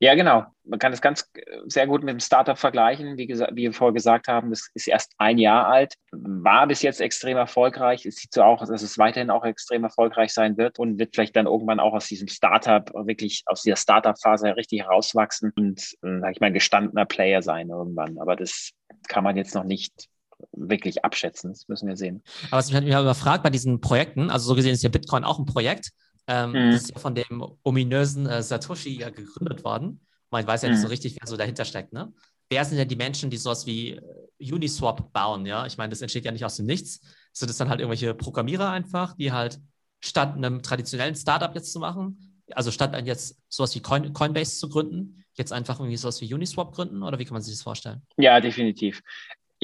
Ja, genau. Man kann es ganz äh, sehr gut mit dem Startup vergleichen. Wie, wie wir vorher gesagt haben, das ist erst ein Jahr alt, war bis jetzt extrem erfolgreich. Es sieht so aus, dass es weiterhin auch extrem erfolgreich sein wird und wird vielleicht dann irgendwann auch aus diesem Startup, wirklich aus dieser Startup-Phase richtig herauswachsen und, äh, sag ich mal, gestandener Player sein irgendwann. Aber das kann man jetzt noch nicht wirklich abschätzen. Das müssen wir sehen. Aber was mich halt immer fragt bei diesen Projekten, also so gesehen ist ja Bitcoin auch ein Projekt. Ähm, mhm. Das ist ja von dem ominösen äh, Satoshi ja gegründet worden. Man weiß ja nicht so mhm. richtig, wer so dahinter steckt. Ne? Wer sind denn die Menschen, die sowas wie äh, Uniswap bauen? Ja, ich meine, das entsteht ja nicht aus dem Nichts. Sind das dann halt irgendwelche Programmierer einfach, die halt statt einem traditionellen Startup jetzt zu machen, also statt jetzt sowas wie Coin, Coinbase zu gründen, jetzt einfach irgendwie sowas wie Uniswap gründen? Oder wie kann man sich das vorstellen? Ja, definitiv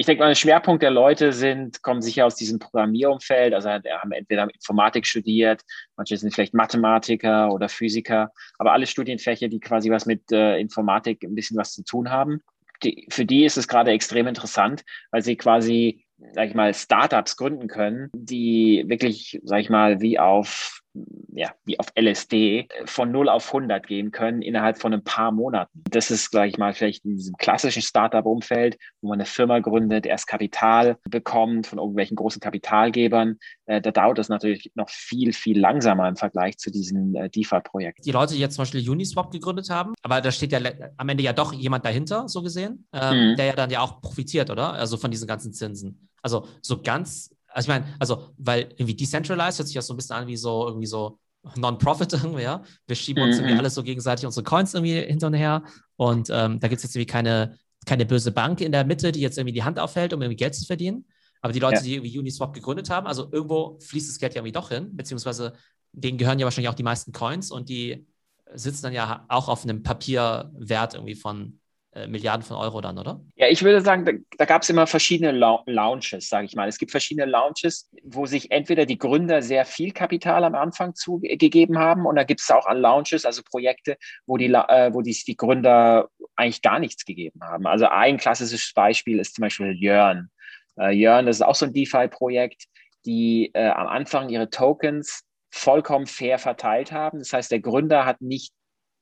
ich denke mal, der Schwerpunkt der Leute sind, kommen sicher aus diesem Programmierumfeld, also haben entweder Informatik studiert, manche sind vielleicht Mathematiker oder Physiker, aber alle Studienfächer, die quasi was mit äh, Informatik ein bisschen was zu tun haben. Die, für die ist es gerade extrem interessant, weil sie quasi, sag ich mal, Startups gründen können, die wirklich, sag ich mal, wie auf ja, wie auf LSD von 0 auf 100 gehen können innerhalb von ein paar Monaten. Das ist, sage ich mal, vielleicht in diesem klassischen Startup-Umfeld, wo man eine Firma gründet, erst Kapital bekommt von irgendwelchen großen Kapitalgebern. Äh, da dauert das natürlich noch viel, viel langsamer im Vergleich zu diesen äh, DeFi-Projekten. Die Leute, die jetzt zum Beispiel Uniswap gegründet haben, aber da steht ja am Ende ja doch jemand dahinter, so gesehen, ähm, mhm. der ja dann ja auch profitiert, oder? Also von diesen ganzen Zinsen. Also so ganz also ich meine, also, weil irgendwie decentralized hört sich das so ein bisschen an wie so irgendwie so Non-Profit <laughs> irgendwie, ja. Wir schieben uns mhm. irgendwie alles so gegenseitig unsere Coins irgendwie hinter und her. Und ähm, da gibt es jetzt irgendwie keine, keine böse Bank in der Mitte, die jetzt irgendwie die Hand aufhält, um irgendwie Geld zu verdienen. Aber die Leute, ja. die irgendwie Uniswap gegründet haben, also irgendwo fließt das Geld ja irgendwie doch hin, beziehungsweise denen gehören ja wahrscheinlich auch die meisten Coins und die sitzen dann ja auch auf einem Papierwert irgendwie von Milliarden von Euro dann, oder? Ja, ich würde sagen, da, da gab es immer verschiedene Launches, sage ich mal. Es gibt verschiedene Launches, wo sich entweder die Gründer sehr viel Kapital am Anfang zugegeben haben und da gibt es auch an Launches, also Projekte, wo die, äh, wo die, die Gründer eigentlich gar nichts gegeben haben. Also ein klassisches Beispiel ist zum Beispiel Jörn. Äh, Jörn, das ist auch so ein DeFi-Projekt, die äh, am Anfang ihre Tokens vollkommen fair verteilt haben. Das heißt, der Gründer hat nicht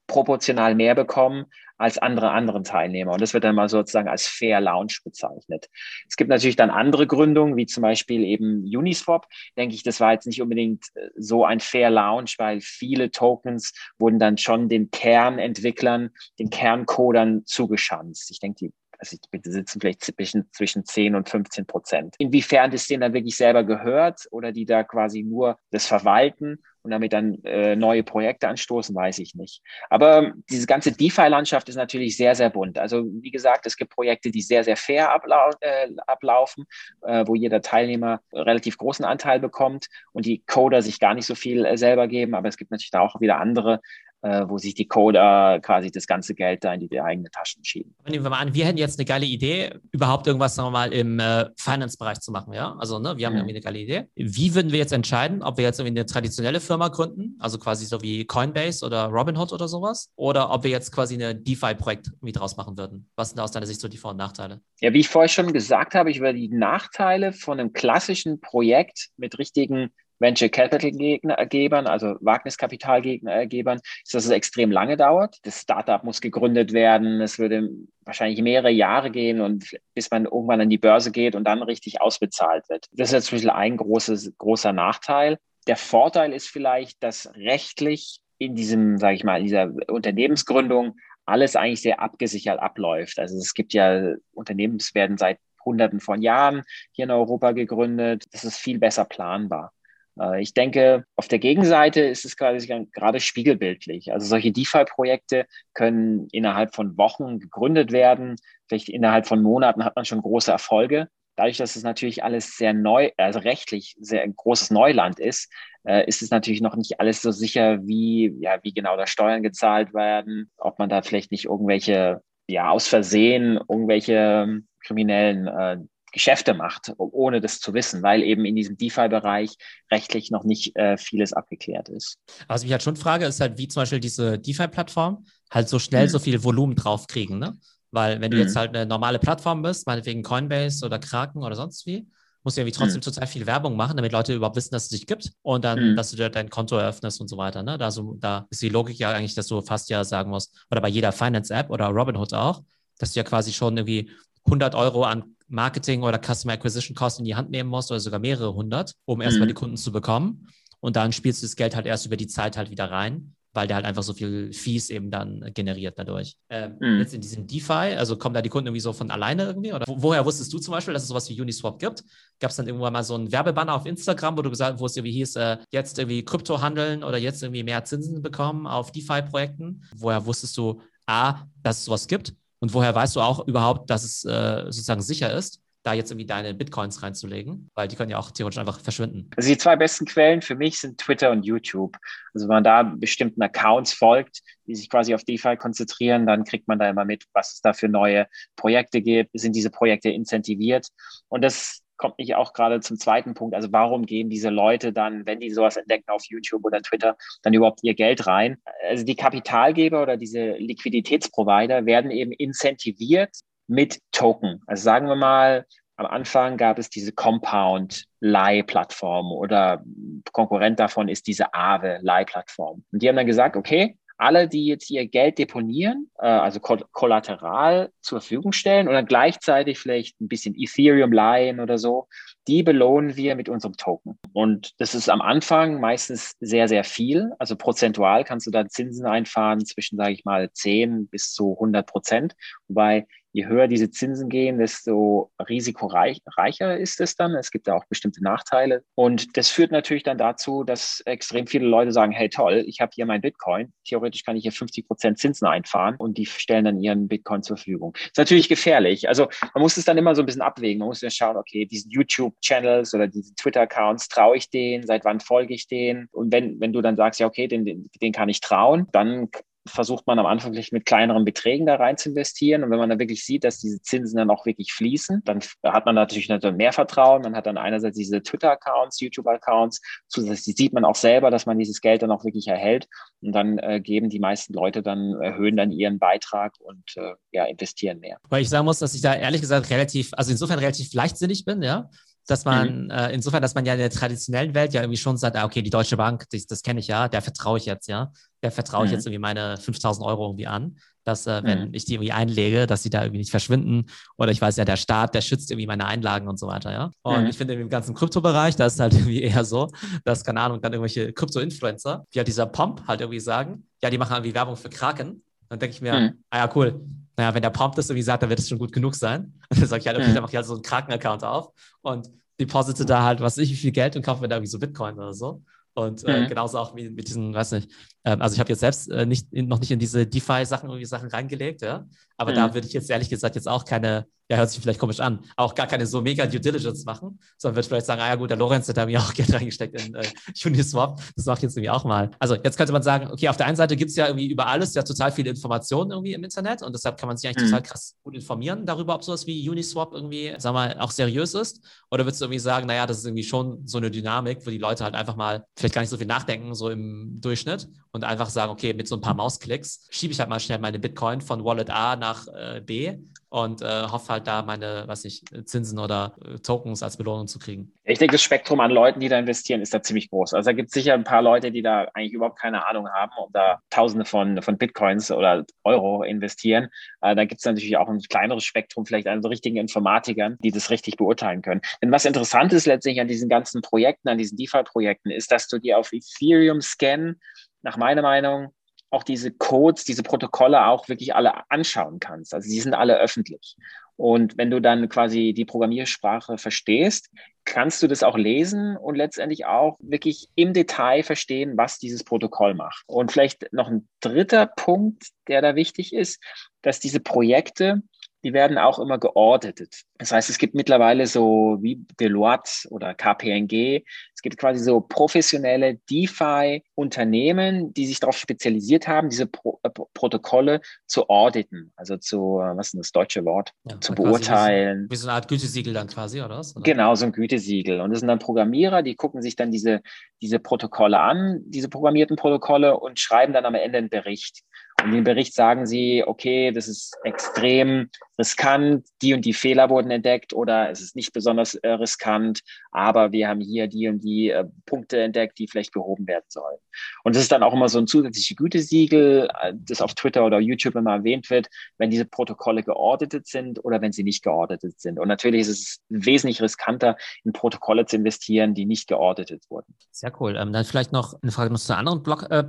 proportional mehr bekommen als andere anderen Teilnehmer. Und das wird dann mal sozusagen als Fair Launch bezeichnet. Es gibt natürlich dann andere Gründungen, wie zum Beispiel eben Uniswap. Denke ich, das war jetzt nicht unbedingt äh, so ein Fair Launch, weil viele Tokens wurden dann schon den Kernentwicklern, den Kerncodern zugeschanzt. Ich denke, die also die besitzen vielleicht zwischen, zwischen 10 und 15 Prozent. Inwiefern das denen dann wirklich selber gehört oder die da quasi nur das verwalten und damit dann äh, neue Projekte anstoßen, weiß ich nicht. Aber diese ganze DeFi-Landschaft ist natürlich sehr, sehr bunt. Also wie gesagt, es gibt Projekte, die sehr, sehr fair ablau äh, ablaufen, äh, wo jeder Teilnehmer relativ großen Anteil bekommt und die Coder sich gar nicht so viel äh, selber geben. Aber es gibt natürlich da auch wieder andere, äh, wo sich die Coder quasi das ganze Geld da in die, eigenen Taschen schieben. Nehmen wir mal an, wir hätten jetzt eine geile Idee, überhaupt irgendwas, sagen wir mal, im äh, Finance-Bereich zu machen, ja? Also, ne, wir haben mhm. irgendwie eine geile Idee. Wie würden wir jetzt entscheiden, ob wir jetzt irgendwie eine traditionelle Firma gründen, also quasi so wie Coinbase oder Robinhood oder sowas, oder ob wir jetzt quasi eine DeFi-Projekt irgendwie draus machen würden? Was sind da aus deiner Sicht so die Vor- und Nachteile? Ja, wie ich vorher schon gesagt habe, ich würde die Nachteile von einem klassischen Projekt mit richtigen Venture Capital Gebern, also Wagniskapitalgebern, ist, dass es extrem lange dauert. Das Startup muss gegründet werden. Es würde wahrscheinlich mehrere Jahre gehen und bis man irgendwann an die Börse geht und dann richtig ausbezahlt wird. Das ist jetzt ein großes, großer Nachteil. Der Vorteil ist vielleicht, dass rechtlich in diesem, sage ich mal, in dieser Unternehmensgründung alles eigentlich sehr abgesichert abläuft. Also es gibt ja Unternehmen, werden seit Hunderten von Jahren hier in Europa gegründet. Das ist viel besser planbar. Äh, ich denke, auf der Gegenseite ist es gerade, gerade spiegelbildlich. Also solche DeFi-Projekte können innerhalb von Wochen gegründet werden. Vielleicht innerhalb von Monaten hat man schon große Erfolge. Dadurch, dass es natürlich alles sehr neu, also rechtlich sehr großes Neuland ist, äh, ist es natürlich noch nicht alles so sicher, wie, ja, wie genau da Steuern gezahlt werden, ob man da vielleicht nicht irgendwelche, ja, aus Versehen irgendwelche ähm, kriminellen äh, Geschäfte macht, ohne das zu wissen, weil eben in diesem DeFi-Bereich rechtlich noch nicht äh, vieles abgeklärt ist. Was ich halt schon frage, ist halt, wie zum Beispiel diese DeFi-Plattform halt so schnell mhm. so viel Volumen draufkriegen, ne? Weil wenn du mhm. jetzt halt eine normale Plattform bist, meinetwegen Coinbase oder Kraken oder sonst wie, musst du irgendwie trotzdem mhm. total viel Werbung machen, damit Leute überhaupt wissen, dass es dich gibt und dann, mhm. dass du dir dein Konto eröffnest und so weiter. Ne? Da, so, da ist die Logik ja eigentlich, dass du fast ja sagen musst, oder bei jeder Finance-App oder Robinhood auch, dass du ja quasi schon irgendwie 100 Euro an Marketing oder Customer Acquisition Cost in die Hand nehmen musst oder sogar mehrere hundert, um erstmal mhm. die Kunden zu bekommen. Und dann spielst du das Geld halt erst über die Zeit halt wieder rein, weil der halt einfach so viel Fees eben dann generiert dadurch. Ähm, mhm. Jetzt in diesem DeFi, also kommen da die Kunden irgendwie so von alleine irgendwie? Oder woher wusstest du zum Beispiel, dass es sowas wie Uniswap gibt? Gab es dann irgendwann mal so einen Werbebanner auf Instagram, wo du gesagt, wo es irgendwie hieß, äh, jetzt irgendwie Krypto handeln oder jetzt irgendwie mehr Zinsen bekommen auf DeFi-Projekten? Woher wusstest du, A, dass es sowas gibt? Und woher weißt du auch überhaupt, dass es äh, sozusagen sicher ist, da jetzt irgendwie deine Bitcoins reinzulegen? Weil die können ja auch theoretisch einfach verschwinden. Also die zwei besten Quellen für mich sind Twitter und YouTube. Also wenn man da bestimmten Accounts folgt, die sich quasi auf DeFi konzentrieren, dann kriegt man da immer mit, was es da für neue Projekte gibt. Sind diese Projekte incentiviert? Und das kommt mich auch gerade zum zweiten Punkt. Also warum gehen diese Leute dann, wenn die sowas entdecken auf YouTube oder Twitter, dann überhaupt ihr Geld rein? Also die Kapitalgeber oder diese Liquiditätsprovider werden eben incentiviert mit Token. Also sagen wir mal, am Anfang gab es diese Compound-Leih-Plattform oder Konkurrent davon ist diese Aave-Leih-Plattform. Und die haben dann gesagt, okay, alle, die jetzt ihr Geld deponieren, äh, also Kollateral zur Verfügung stellen und dann gleichzeitig vielleicht ein bisschen Ethereum leihen oder so, die belohnen wir mit unserem Token. Und das ist am Anfang meistens sehr, sehr viel. Also prozentual kannst du da Zinsen einfahren zwischen, sage ich mal, 10 bis zu 100 Prozent. Wobei je höher diese Zinsen gehen, desto risikoreicher ist es dann. Es gibt da auch bestimmte Nachteile. Und das führt natürlich dann dazu, dass extrem viele Leute sagen, hey toll, ich habe hier mein Bitcoin. Theoretisch kann ich hier 50 Prozent Zinsen einfahren und die stellen dann ihren Bitcoin zur Verfügung. Ist natürlich gefährlich. Also man muss es dann immer so ein bisschen abwägen. Man muss ja schauen, okay, diesen YouTube-Channels oder diese Twitter-Accounts, traue ich denen? Seit wann folge ich denen? Und wenn, wenn du dann sagst, ja, okay, den, den, den kann ich trauen, dann versucht man am Anfang mit kleineren Beträgen da rein zu investieren. Und wenn man dann wirklich sieht, dass diese Zinsen dann auch wirklich fließen, dann hat man natürlich mehr Vertrauen. Man hat dann einerseits diese Twitter-Accounts, YouTube-Accounts. Zusätzlich sieht man auch selber, dass man dieses Geld dann auch wirklich erhält. Und dann äh, geben die meisten Leute dann, erhöhen dann ihren Beitrag und äh, ja, investieren mehr. Weil ich sagen muss, dass ich da ehrlich gesagt relativ, also insofern relativ leichtsinnig bin, ja dass man, mhm. äh, insofern, dass man ja in der traditionellen Welt ja irgendwie schon sagt, ah, okay, die Deutsche Bank, das, das kenne ich ja, der vertraue ich jetzt, ja. Der vertraue ich mhm. jetzt irgendwie meine 5000 Euro irgendwie an, dass, äh, wenn mhm. ich die irgendwie einlege, dass sie da irgendwie nicht verschwinden. Oder ich weiß ja, der Staat, der schützt irgendwie meine Einlagen und so weiter, ja. Und mhm. ich finde im ganzen Kryptobereich, da ist halt irgendwie eher so, dass, keine Ahnung, dann irgendwelche Krypto-Influencer, wie halt dieser Pomp halt irgendwie sagen, ja, die machen irgendwie Werbung für Kraken. Dann denke ich mir, mhm. ah ja, cool. Naja, wenn der Pomp das irgendwie sagt, dann wird es schon gut genug sein. <laughs> Und dann sage ich halt, okay, mhm. dann mache ich halt so einen Kraken-Account auf und deposite da halt, was weiß ich, wie viel Geld und kaufe mir da irgendwie so Bitcoin oder so. Und äh, mhm. genauso auch wie mit diesen, weiß nicht, ähm, also ich habe jetzt selbst äh, nicht, in, noch nicht in diese DeFi-Sachen irgendwie Sachen reingelegt, ja. Aber mhm. da würde ich jetzt ehrlich gesagt jetzt auch keine, ja, hört sich vielleicht komisch an, auch gar keine so mega Due Diligence machen, sondern würde vielleicht sagen, ah ja gut, der Lorenz hat da mir auch <laughs> Geld reingesteckt in äh, Uniswap, das mache ich jetzt irgendwie auch mal. Also jetzt könnte man sagen, okay, auf der einen Seite gibt es ja irgendwie über alles ja total viele Informationen irgendwie im Internet und deshalb kann man sich eigentlich mhm. total krass gut informieren darüber, ob sowas wie Uniswap irgendwie, sag mal, auch seriös ist. Oder würdest du irgendwie sagen, naja, das ist irgendwie schon so eine Dynamik, wo die Leute halt einfach mal vielleicht gar nicht so viel nachdenken, so im Durchschnitt und einfach sagen, okay, mit so ein paar Mausklicks schiebe ich halt mal schnell meine Bitcoin von Wallet A nach äh, B und äh, hoffe halt da meine, was ich, Zinsen oder äh, Tokens als Belohnung zu kriegen. Ich denke, das Spektrum an Leuten, die da investieren, ist da ziemlich groß. Also da gibt es sicher ein paar Leute, die da eigentlich überhaupt keine Ahnung haben und da Tausende von, von Bitcoins oder Euro investieren. Äh, da gibt es natürlich auch ein kleineres Spektrum, vielleicht an so richtigen Informatikern, die das richtig beurteilen können. Denn was interessant ist letztlich an diesen ganzen Projekten, an diesen DeFi-Projekten, ist, dass du dir auf Ethereum Scan nach meiner Meinung auch diese Codes, diese Protokolle auch wirklich alle anschauen kannst. Also die sind alle öffentlich. Und wenn du dann quasi die Programmiersprache verstehst, kannst du das auch lesen und letztendlich auch wirklich im Detail verstehen, was dieses Protokoll macht. Und vielleicht noch ein dritter Punkt, der da wichtig ist, dass diese Projekte die werden auch immer geordnet. Das heißt, es gibt mittlerweile so wie Deloitte oder KPNG, es gibt quasi so professionelle DeFi-Unternehmen, die sich darauf spezialisiert haben, diese Pro äh, Protokolle zu auditen, also zu, äh, was ist das deutsche Wort, ja, zu beurteilen. Wie so, eine Art Gütesiegel dann quasi, oder was? Oder? Genau, so ein Gütesiegel. Und das sind dann Programmierer, die gucken sich dann diese, diese Protokolle an, diese programmierten Protokolle und schreiben dann am Ende einen Bericht. Und im Bericht sagen sie, okay, das ist extrem riskant, die und die Fehler wurden entdeckt oder es ist nicht besonders äh, riskant, aber wir haben hier die und die äh, Punkte entdeckt, die vielleicht behoben werden sollen. Und es ist dann auch immer so ein zusätzliches Gütesiegel, äh, das auf Twitter oder YouTube immer erwähnt wird, wenn diese Protokolle geordnet sind oder wenn sie nicht geordnet sind. Und natürlich ist es wesentlich riskanter, in Protokolle zu investieren, die nicht geordnet wurden. Sehr cool. Ähm, dann vielleicht noch eine Frage noch zu einer anderen Blog, äh.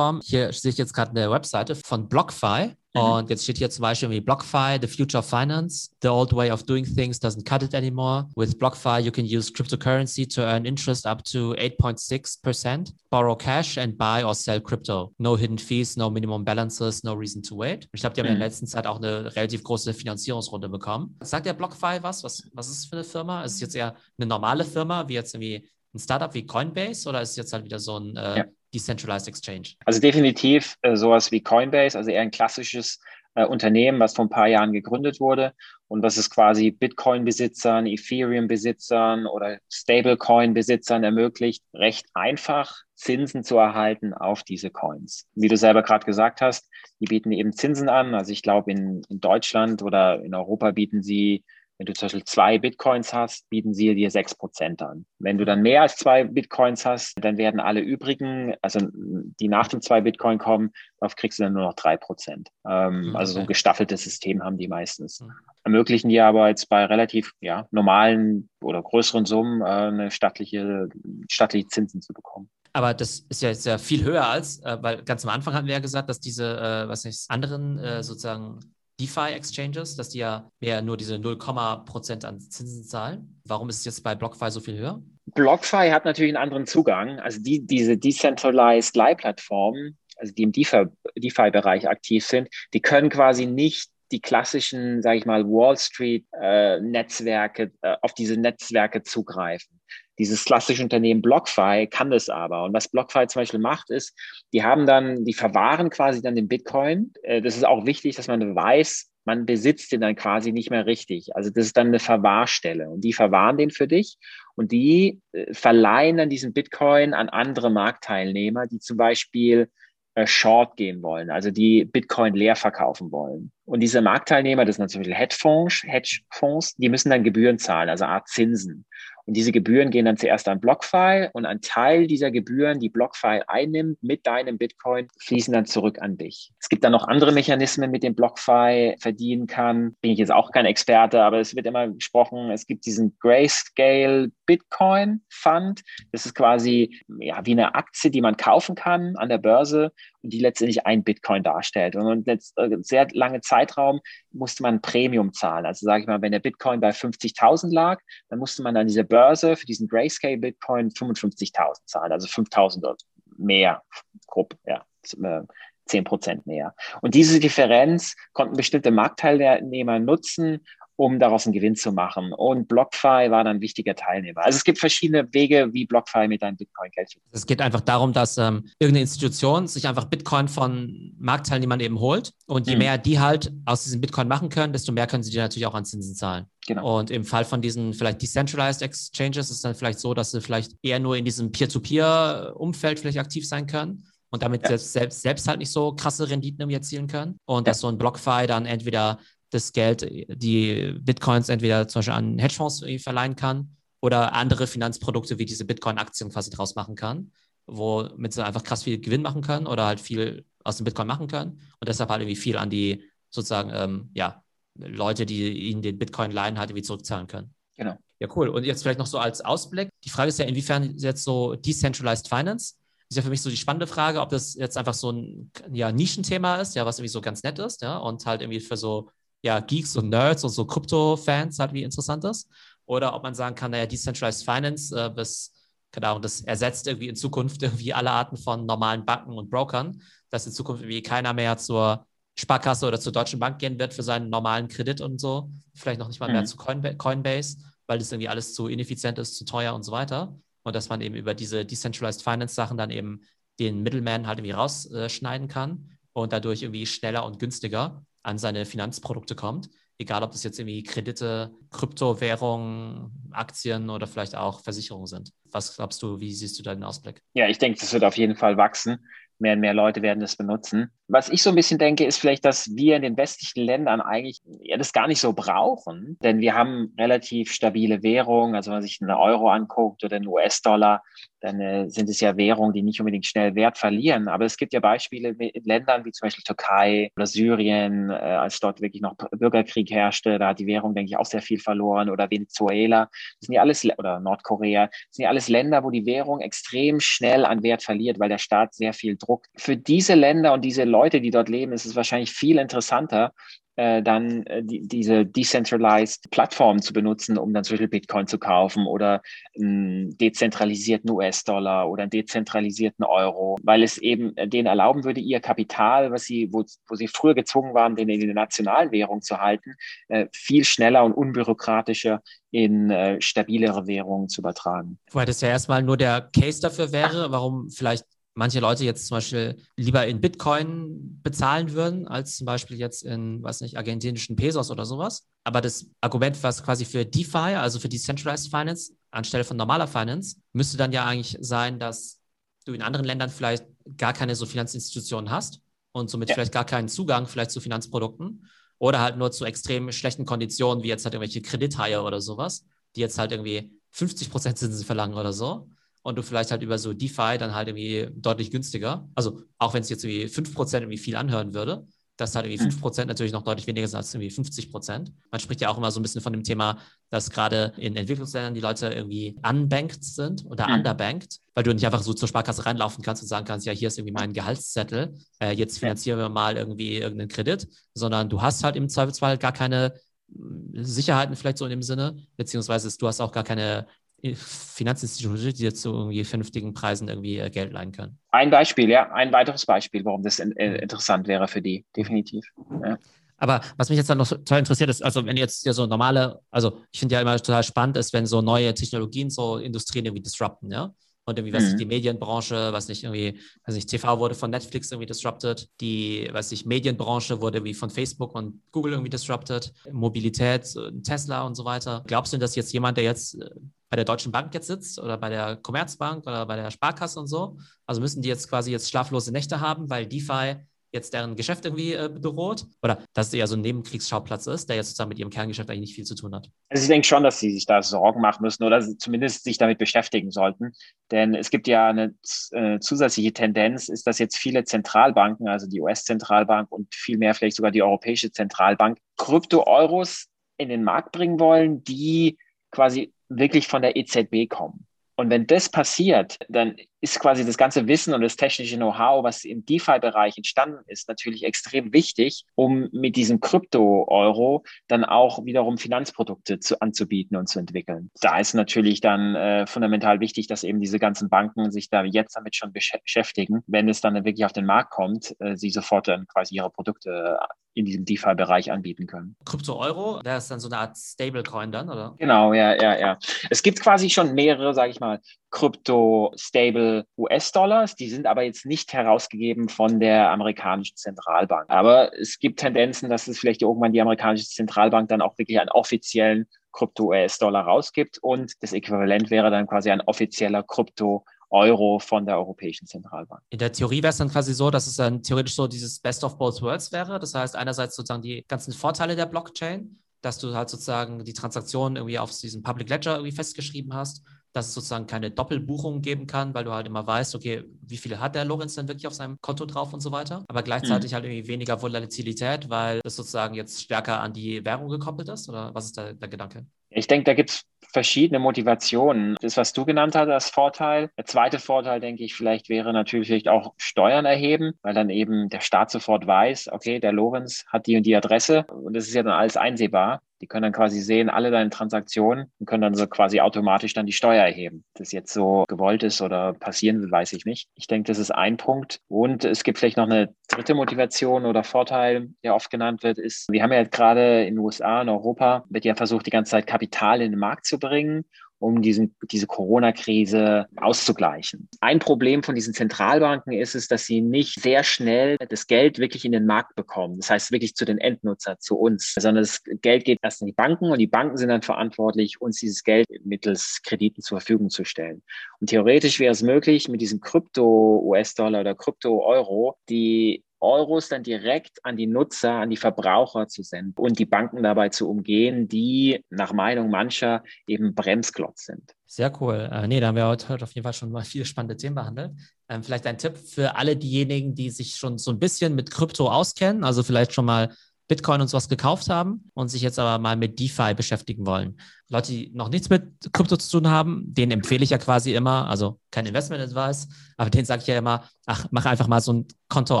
Hier sehe ich jetzt gerade eine Webseite von BlockFi. Mhm. Und jetzt steht hier zum Beispiel wie BlockFi, the future of finance. The old way of doing things doesn't cut it anymore. With BlockFi, you can use cryptocurrency to earn interest up to 8.6%, borrow cash and buy or sell crypto. No hidden fees, no minimum balances, no reason to wait. Ich glaube, die haben mhm. in der letzten Zeit auch eine relativ große Finanzierungsrunde bekommen. Sagt der BlockFi was? Was, was ist es für eine Firma? Ist es jetzt eher eine normale Firma, wie jetzt irgendwie ein Startup wie Coinbase oder ist es jetzt halt wieder so ein äh, ja. Decentralized Exchange? Also definitiv äh, sowas wie Coinbase, also eher ein klassisches äh, Unternehmen, was vor ein paar Jahren gegründet wurde und was es quasi Bitcoin-Besitzern, Ethereum-Besitzern oder Stablecoin-Besitzern ermöglicht, recht einfach Zinsen zu erhalten auf diese Coins. Wie du selber gerade gesagt hast, die bieten eben Zinsen an. Also ich glaube, in, in Deutschland oder in Europa bieten sie Wenn du zum Beispiel zwei Bitcoins hast, bieten sie dir sechs Prozent an. Wenn du dann mehr als zwei Bitcoins hast, dann werden alle übrigen, also die nach dem zwei Bitcoin kommen, darauf kriegst du dann nur noch drei Prozent. Ähm, okay. Also so ein gestaffeltes System haben die meistens. Mhm. Ermöglichen dir aber jetzt bei relativ ja, normalen oder größeren Summen äh, eine stattliche, stattliche Zinsen zu bekommen. Aber das ist ja jetzt ja viel höher als, äh, weil ganz am Anfang hatten wir ja gesagt, dass diese, äh, was nicht, anderen äh, sozusagen DeFi-Exchanges, dass die ja mehr nur diese 0, Prozent an Zinsen zahlen. Warum ist es jetzt bei BlockFi so viel höher? BlockFi hat natürlich einen anderen Zugang. Also die, diese Decentralized Leihplattformen, also die im DeFi-Bereich DeFi aktiv sind, die können quasi nicht die klassischen, sage ich mal, Wall Street-Netzwerke, äh, äh, auf diese Netzwerke zugreifen. Dieses klassische Unternehmen BlockFi kann das aber. Und was BlockFi zum Beispiel macht, ist, die haben dann, die verwahren quasi dann den Bitcoin. Äh, das ist auch wichtig, dass man weiß, man besitzt den dann quasi nicht mehr richtig. Also das ist dann eine Verwahrstelle und die verwahren den für dich und die äh, verleihen dann diesen Bitcoin an andere Marktteilnehmer, die zum Beispiel äh, Short gehen wollen, also die Bitcoin leer verkaufen wollen. Und diese Marktteilnehmer, das sind zum Beispiel Hedgefonds, Hedgefonds, die müssen dann Gebühren zahlen, also Art Zinsen. Und diese Gebühren gehen dann zuerst an BlockFi und ein Teil dieser Gebühren, die BlockFi einnimmt mit deinem Bitcoin, fließen dann zurück an dich. Es gibt dann noch andere Mechanismen, mit denen BlockFi verdienen kann. Bin ich jetzt auch kein Experte, aber es wird immer gesprochen, es gibt diesen Grayscale Bitcoin Fund. Das ist quasi ja, wie eine Aktie, die man kaufen kann an der Börse die letztendlich ein Bitcoin darstellt. Und letzt, äh, sehr lange Zeitraum musste man Premium zahlen. Also sage ich mal, wenn der Bitcoin bei 50.000 lag, dann musste man an dieser Börse für diesen Grayscale Bitcoin 55.000 zahlen, also 5.000 mehr, grob, ja, 10 äh, Prozent mehr. Und diese Differenz konnten bestimmte Marktteilnehmer nutzen, um daraus einen Gewinn zu machen. Und BlockFi war dann ein wichtiger Teilnehmer. Also es gibt verschiedene Wege, wie BlockFi mit deinem Bitcoin Geld verdient. Es geht einfach darum, dass ähm, irgendeine Institution sich einfach Bitcoin von Marktteilnehmern eben holt. Und je mhm. mehr die halt aus diesem Bitcoin machen können, desto mehr können sie dir natürlich auch an Zinsen zahlen. Genau. Und im Fall von diesen vielleicht Decentralized Exchanges ist es dann vielleicht so, dass sie vielleicht eher nur in diesem Peer-to-Peer-Umfeld vielleicht aktiv sein können und damit ja. selbst, selbst halt nicht so krasse Renditen irgendwie erzielen können. Und ja. dass so ein BlockFi dann entweder das Geld, die Bitcoins entweder zum Beispiel an Hedgefonds verleihen kann oder andere Finanzprodukte wie diese Bitcoin-Aktien quasi draus machen kann, womit sie einfach krass viel Gewinn machen können oder halt viel aus dem Bitcoin machen können und deshalb halt irgendwie viel an die sozusagen, ähm, ja, Leute, die ihnen den Bitcoin leihen, halt irgendwie zurückzahlen können. Genau. Ja, cool. Und jetzt vielleicht noch so als Ausblick. Die Frage ist ja, inwiefern jetzt so Decentralized Finance ist ja für mich so die spannende Frage, ob das jetzt einfach so ein ja, Nischenthema ist, ja, was irgendwie so ganz nett ist, ja, und halt irgendwie für so ja, Geeks und Nerds und so Krypto-Fans halt wie interessant ist. Oder ob man sagen kann, naja, Decentralized Finance, äh, bis, genau, das ersetzt irgendwie in Zukunft <laughs> irgendwie alle Arten von normalen Banken und Brokern, dass in Zukunft irgendwie keiner mehr zur Sparkasse oder zur Deutschen Bank gehen wird für seinen normalen Kredit und so. Vielleicht noch nicht mal mhm. mehr zu Coinbase, weil das irgendwie alles zu ineffizient ist, zu teuer und so weiter. Und dass man eben über diese Decentralized Finance Sachen dann eben den Middleman halt irgendwie rausschneiden kann und dadurch irgendwie schneller und günstiger an seine Finanzprodukte kommt. Egal, ob das jetzt irgendwie Kredite, Kryptowährungen, Aktien oder vielleicht auch Versicherungen sind. Was glaubst du, wie siehst du da den Ausblick? Ja, ich denke, das wird auf jeden Fall wachsen mehr und mehr Leute werden das benutzen. Was ich so ein bisschen denke, ist vielleicht, dass wir in den westlichen Ländern eigentlich ja, das gar nicht so brauchen, denn wir haben relativ stabile Währungen. Also wenn man sich einen Euro anguckt oder einen US-Dollar, dann äh, sind es ja Währungen, die nicht unbedingt schnell Wert verlieren. Aber es gibt ja Beispiele in Ländern wie zum Beispiel Türkei oder Syrien, äh, als dort wirklich noch Bürgerkrieg herrschte, da hat die Währung, denke ich, auch sehr viel verloren oder Venezuela. Das sind ja alles, oder Nordkorea, das sind ja alles Länder, wo die Währung extrem schnell an Wert verliert, weil der Staat sehr viel Druck. Für diese Länder und diese Leute, die dort leben, ist es wahrscheinlich viel interessanter, äh, dann äh, die, diese decentralized Plattformen zu benutzen, um dann zum Beispiel Bitcoin zu kaufen oder einen dezentralisierten US-Dollar oder einen dezentralisierten Euro, weil es eben äh, denen erlauben würde, ihr Kapital, was sie, wo, wo sie früher gezwungen waren, den in der nationalen Währung zu halten, äh, viel schneller und unbürokratischer in äh, stabilere Währungen zu übertragen. Wobei das ja erstmal nur der Case dafür wäre, warum vielleicht manche Leute jetzt zum Beispiel lieber in Bitcoin bezahlen würden, als zum Beispiel jetzt in, weiß nicht, argentinischen Pesos oder sowas. Aber das Argument, was quasi für DeFi, also für Decentralized Finance, anstelle von normaler Finance, müsste dann ja eigentlich sein, dass du in anderen Ländern vielleicht gar keine so Finanzinstitutionen hast und somit ja. vielleicht gar keinen Zugang vielleicht zu Finanzprodukten oder halt nur zu extrem schlechten Konditionen, wie jetzt halt irgendwelche Kredithaie oder sowas, die jetzt halt irgendwie 50% Zinsen verlangen oder so und du vielleicht halt über so DeFi dann halt irgendwie deutlich günstiger, also auch wenn es jetzt irgendwie 5% irgendwie viel anhören würde, dass halt irgendwie 5% hm. natürlich noch deutlich weniger sind als irgendwie 50 Prozent. Man spricht ja auch immer so ein bisschen von dem Thema, dass gerade in Entwicklungsländern die Leute irgendwie unbanked sind oder mhm. underbanked, weil du nicht einfach so zur Sparkasse reinlaufen kannst und sagen kannst, ja, hier ist irgendwie mein Gehaltszettel, äh, jetzt finanzieren wir mal irgendwie irgendeinen Kredit, sondern du hast halt im Zweifelsfall gar keine hm, Sicherheiten vielleicht so in dem Sinne, beziehungsweise du hast auch gar keine Finanzinstitute, die jetzt zu irgendwie vernünftigen Preisen irgendwie äh, Geld leihen können. Ein Beispiel, ja, ein weiteres Beispiel, warum das in, äh, interessant wäre für die, definitiv. Ja. Aber was mich jetzt dann noch total interessiert ist, also wenn jetzt ja so normale, also ich finde ja immer total spannend ist, wenn so neue Technologien so Industrien irgendwie disrupten, ja. Und irgendwie, was mhm. ich, die Medienbranche, was nicht irgendwie, weiß nicht, TV wurde von Netflix irgendwie disrupted, die, weiß ich, Medienbranche wurde irgendwie von Facebook und Google irgendwie disrupted, Mobilität, Tesla und so weiter. Glaubst du, dass jetzt jemand, der jetzt äh, bei der Deutschen Bank jetzt sitzt oder bei der Commerzbank oder bei der Sparkasse und so. Also müssen die jetzt quasi jetzt schlaflose Nächte haben, weil DeFi jetzt deren Geschäft irgendwie äh, bedroht oder dass es eher so ein Nebenkriegsschauplatz ist, der jetzt sozusagen mit ihrem Kerngeschäft eigentlich nicht viel zu tun hat. Also ich denke schon, dass sie sich da Sorgen machen müssen oder zumindest sich damit beschäftigen sollten. Denn es gibt ja eine äh, zusätzliche Tendenz, ist, dass jetzt viele Zentralbanken, also die US-Zentralbank und vielmehr vielleicht sogar die Europäische Zentralbank, Krypto-Euros in den Markt bringen wollen, die quasi wirklich von der EZB kommen. Und wenn das passiert, dann ist quasi das ganze Wissen und das technische Know-how, was im DeFi-Bereich entstanden ist, natürlich extrem wichtig, um mit diesem Krypto-Euro dann auch wiederum Finanzprodukte zu, anzubieten und zu entwickeln. Da ist natürlich dann äh, fundamental wichtig, dass eben diese ganzen Banken sich da jetzt damit schon beschäftigen, wenn es dann wirklich auf den Markt kommt, äh, sie sofort dann quasi ihre Produkte in diesem DeFi-Bereich anbieten können. Krypto-Euro, der ist dann so eine Art Stablecoin dann, oder? Genau, ja, ja, ja. Es gibt quasi schon mehrere, sage ich mal, Krypto-Stable US-Dollars. Die sind aber jetzt nicht herausgegeben von der amerikanischen Zentralbank. Aber es gibt Tendenzen, dass es vielleicht irgendwann die amerikanische Zentralbank dann auch wirklich einen offiziellen Krypto-US-Dollar rausgibt und das Äquivalent wäre dann quasi ein offizieller Krypto Euro von der Europäischen Zentralbank. In der Theorie wäre es dann quasi so, dass es dann theoretisch so dieses Best of both worlds wäre. Das heißt, einerseits sozusagen die ganzen Vorteile der Blockchain, dass du halt sozusagen die Transaktionen irgendwie auf diesem Public Ledger irgendwie festgeschrieben hast, dass es sozusagen keine Doppelbuchung geben kann, weil du halt immer weißt, okay, wie viel hat der Lorenz denn wirklich auf seinem Konto drauf und so weiter. Aber gleichzeitig mhm. halt irgendwie weniger Volatilität, weil es sozusagen jetzt stärker an die Währung gekoppelt ist? Oder was ist da der Gedanke? Ich denke, da gibt es verschiedene Motivationen. Das, was du genannt hast als Vorteil. Der zweite Vorteil, denke ich, vielleicht wäre natürlich auch Steuern erheben, weil dann eben der Staat sofort weiß, okay, der Lorenz hat die und die Adresse und das ist ja dann alles einsehbar. Die können dann quasi sehen, alle deine Transaktionen und können dann so quasi automatisch dann die Steuer erheben. Das jetzt so gewollt ist oder passieren will, weiß ich nicht. Ich denke, das ist ein Punkt. Und es gibt vielleicht noch eine dritte Motivation oder Vorteil, der oft genannt wird, ist, wir haben ja gerade in den USA, in Europa, wird ja versucht, die ganze Zeit Kapital in den Markt zu bringen um diesen, diese Corona-Krise auszugleichen. Ein Problem von diesen Zentralbanken ist es, dass sie nicht sehr schnell das Geld wirklich in den Markt bekommen. Das heißt wirklich zu den Endnutzer, zu uns, sondern das Geld geht erst in die Banken und die Banken sind dann verantwortlich, uns dieses Geld mittels Krediten zur Verfügung zu stellen. Und theoretisch wäre es möglich, mit diesem Krypto-US-Dollar oder Krypto-Euro die Euros dann direkt an die Nutzer, an die Verbraucher zu senden und die Banken dabei zu umgehen, die nach Meinung mancher eben Bremsklotz sind. Sehr cool. Äh, nee, da haben wir heute, auf jeden Fall schon mal viele spannende Themen behandelt. Ähm, vielleicht ein Tipp für alle diejenigen, die sich schon so ein bisschen mit Krypto auskennen, also vielleicht schon mal Bitcoin und sowas gekauft haben und sich jetzt aber mal mit DeFi beschäftigen wollen. Leute, die noch nichts mit Krypto zu tun haben, denen empfehle ich ja quasi immer, also kein Investment Advice, aber denen sage ich ja immer, ach, mach einfach mal so ein Konto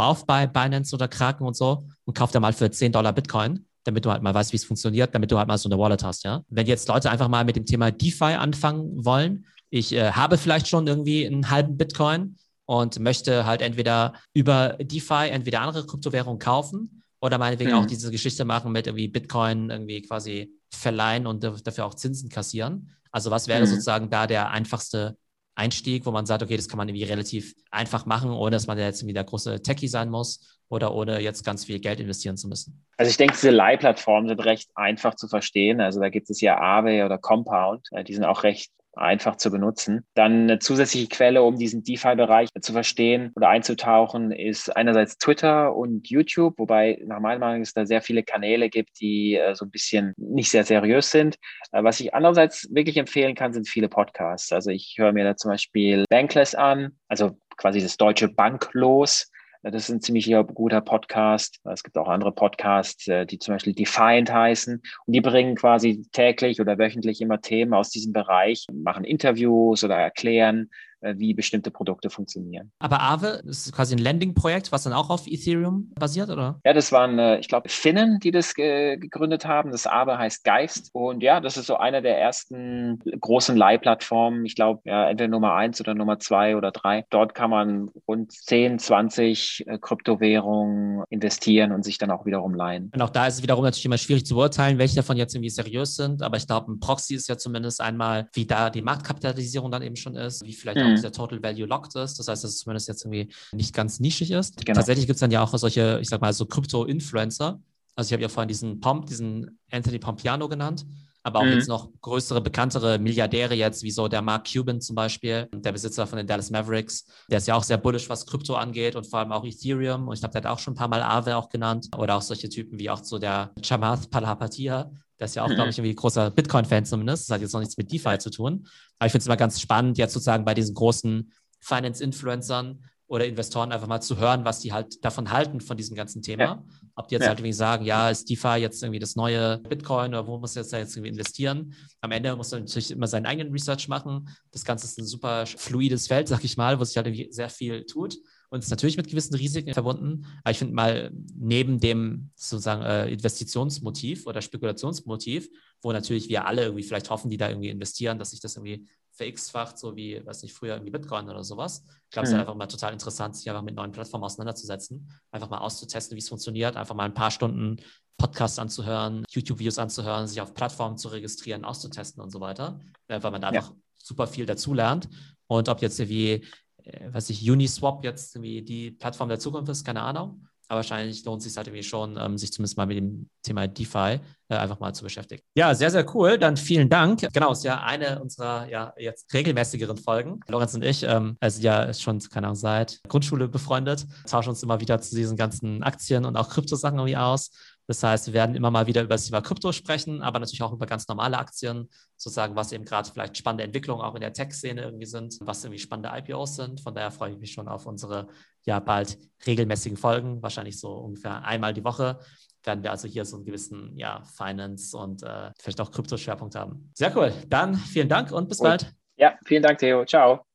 auf bei Binance oder Kraken und so und kauf da mal für 10 Dollar Bitcoin, damit du halt mal weißt, wie es funktioniert, damit du halt mal so eine Wallet hast, ja. Wenn jetzt Leute einfach mal mit dem Thema DeFi anfangen wollen, ich äh, habe vielleicht schon irgendwie einen halben Bitcoin und möchte halt entweder über DeFi entweder andere Kryptowährungen kaufen oder meinetwegen mhm. auch diese Geschichte machen mit irgendwie Bitcoin irgendwie quasi verleihen und dafür auch Zinsen kassieren. Also was wäre mhm. sozusagen da der einfachste Einstieg, wo man sagt, okay, das kann man irgendwie relativ einfach machen, ohne dass man jetzt irgendwie der große Techie sein muss oder ohne jetzt ganz viel Geld investieren zu müssen? Also ich denke, diese Leihplattformen sind recht einfach zu verstehen. Also da gibt es ja Aave oder Compound, äh, die sind auch recht einfach zu benutzen. Dann eine zusätzliche Quelle, um diesen DeFi-Bereich zu verstehen oder einzutauchen, ist einerseits Twitter und YouTube, wobei nach meiner Meinung es da sehr viele Kanäle gibt, die äh, so ein bisschen nicht sehr seriös sind. Äh, was ich andererseits wirklich empfehlen kann, sind viele Podcasts. Also ich höre mir da zum Beispiel Bankless an, also quasi das deutsche Banklos das ist ein ziemlich guter Podcast. Es gibt auch andere Podcasts, äh, die zum Beispiel Defiant heißen. Und die bringen quasi täglich oder wöchentlich immer Themen aus diesem Bereich, machen Interviews oder erklären, wie bestimmte Produkte funktionieren. Aber Aave ist quasi ein Landing-Projekt, was dann auch auf Ethereum basiert, oder? Ja, das waren, äh, ich glaube, Finnen, die das gegründet haben. Das Aave heißt Geist. Und ja, das ist so eine der ersten großen Leihplattformen. Ich glaube, ja, entweder Nummer eins oder Nummer zwei oder drei. Dort kann man rund 10, 20 äh, Kryptowährungen investieren und sich dann auch wiederum leihen. Und auch da ist es wiederum natürlich immer schwierig zu beurteilen, welche davon jetzt irgendwie seriös sind. Aber ich glaube, ein Proxy ist ja zumindest einmal, wie da die Marktkapitalisierung dann eben schon ist, wie vielleicht mhm. Auch der Total Value locked ist. Das heißt, dass es zumindest jetzt irgendwie nicht ganz nischig ist. Genau. Tatsächlich gibt es dann ja auch solche, ich sag mal, so Krypto-Influencer. Also ich habe ja vorhin diesen Pomp, diesen Anthony Pompiano genannt, aber auch mhm. jetzt noch größere, bekanntere Milliardäre jetzt, wie so der Mark Cuban zum Beispiel, der Besitzer von den Dallas Mavericks. Der ist ja auch sehr bullish, was Krypto angeht und vor allem auch Ethereum. Und ich glaube, der hat auch schon ein paar Mal Aave auch genannt. Oder auch solche Typen wie auch so der Chamath Palhapatia, der ist ja auch, mhm. glaube ich, irgendwie großer Bitcoin-Fan zumindest. Das hat jetzt noch nichts mit DeFi zu tun. Aber ich finde es immer ganz spannend, jetzt sozusagen bei diesen großen Finance-Influencern oder Investoren einfach mal zu hören, was die halt davon halten, von diesem ganzen Thema. Ja. Ob die jetzt ja. halt irgendwie sagen, ja, ist DeFi jetzt irgendwie das neue Bitcoin oder wo muss jetzt da jetzt irgendwie investieren? Am Ende muss man natürlich immer seinen eigenen Research machen. Das Ganze ist ein super fluides Feld, sag ich mal, wo sich halt irgendwie sehr viel tut und ist natürlich mit gewissen Risiken verbunden. Aber ich finde mal, neben dem sozusagen äh, Investitionsmotiv oder Spekulationsmotiv, wo natürlich wir alle irgendwie vielleicht hoffen, die da irgendwie investieren, dass sich das irgendwie verX-facht, so wie, weiß nicht, früher irgendwie Bitcoin oder sowas. Ich glaube, mhm. es ist einfach mal total interessant, sich einfach mit neuen Plattformen auseinanderzusetzen, einfach mal auszutesten, wie es funktioniert, einfach mal ein paar Stunden Podcasts anzuhören, YouTube-Videos anzuhören, sich auf Plattformen zu registrieren, auszutesten und so weiter, weil man da ja. einfach super viel dazulernt. Und ob jetzt wie äh, weiß ich, Uniswap jetzt irgendwie die Plattform der Zukunft ist, keine Ahnung. Aber wahrscheinlich lohnt es sich halt irgendwie schon, ähm, sich zumindest mal mit dem Thema DeFi äh, einfach mal zu beschäftigen. Ja, sehr, sehr cool. Dann vielen Dank. Genau, ist ja eine unserer ja jetzt regelmäßigeren Folgen. Lorenz und ich, ähm, also ja schon, keine Ahnung, seit Grundschule befreundet, tauschen uns immer wieder zu diesen ganzen Aktien und auch Kryptosachen irgendwie aus. Das heißt, wir werden immer mal wieder über das Thema Krypto sprechen, aber natürlich auch über ganz normale Aktien, sozusagen, was eben gerade vielleicht spannende Entwicklungen auch in der Tech-Szene irgendwie sind, was irgendwie spannende IPOs sind. Von daher freue ich mich schon auf unsere ja bald regelmäßigen Folgen, wahrscheinlich so ungefähr einmal die Woche werden wir also hier so einen gewissen ja, Finance und äh, vielleicht auch Krypto-Schwerpunkt haben. Sehr cool. Dann vielen Dank und bis cool. bald. Ja, vielen Dank, Theo. Ciao.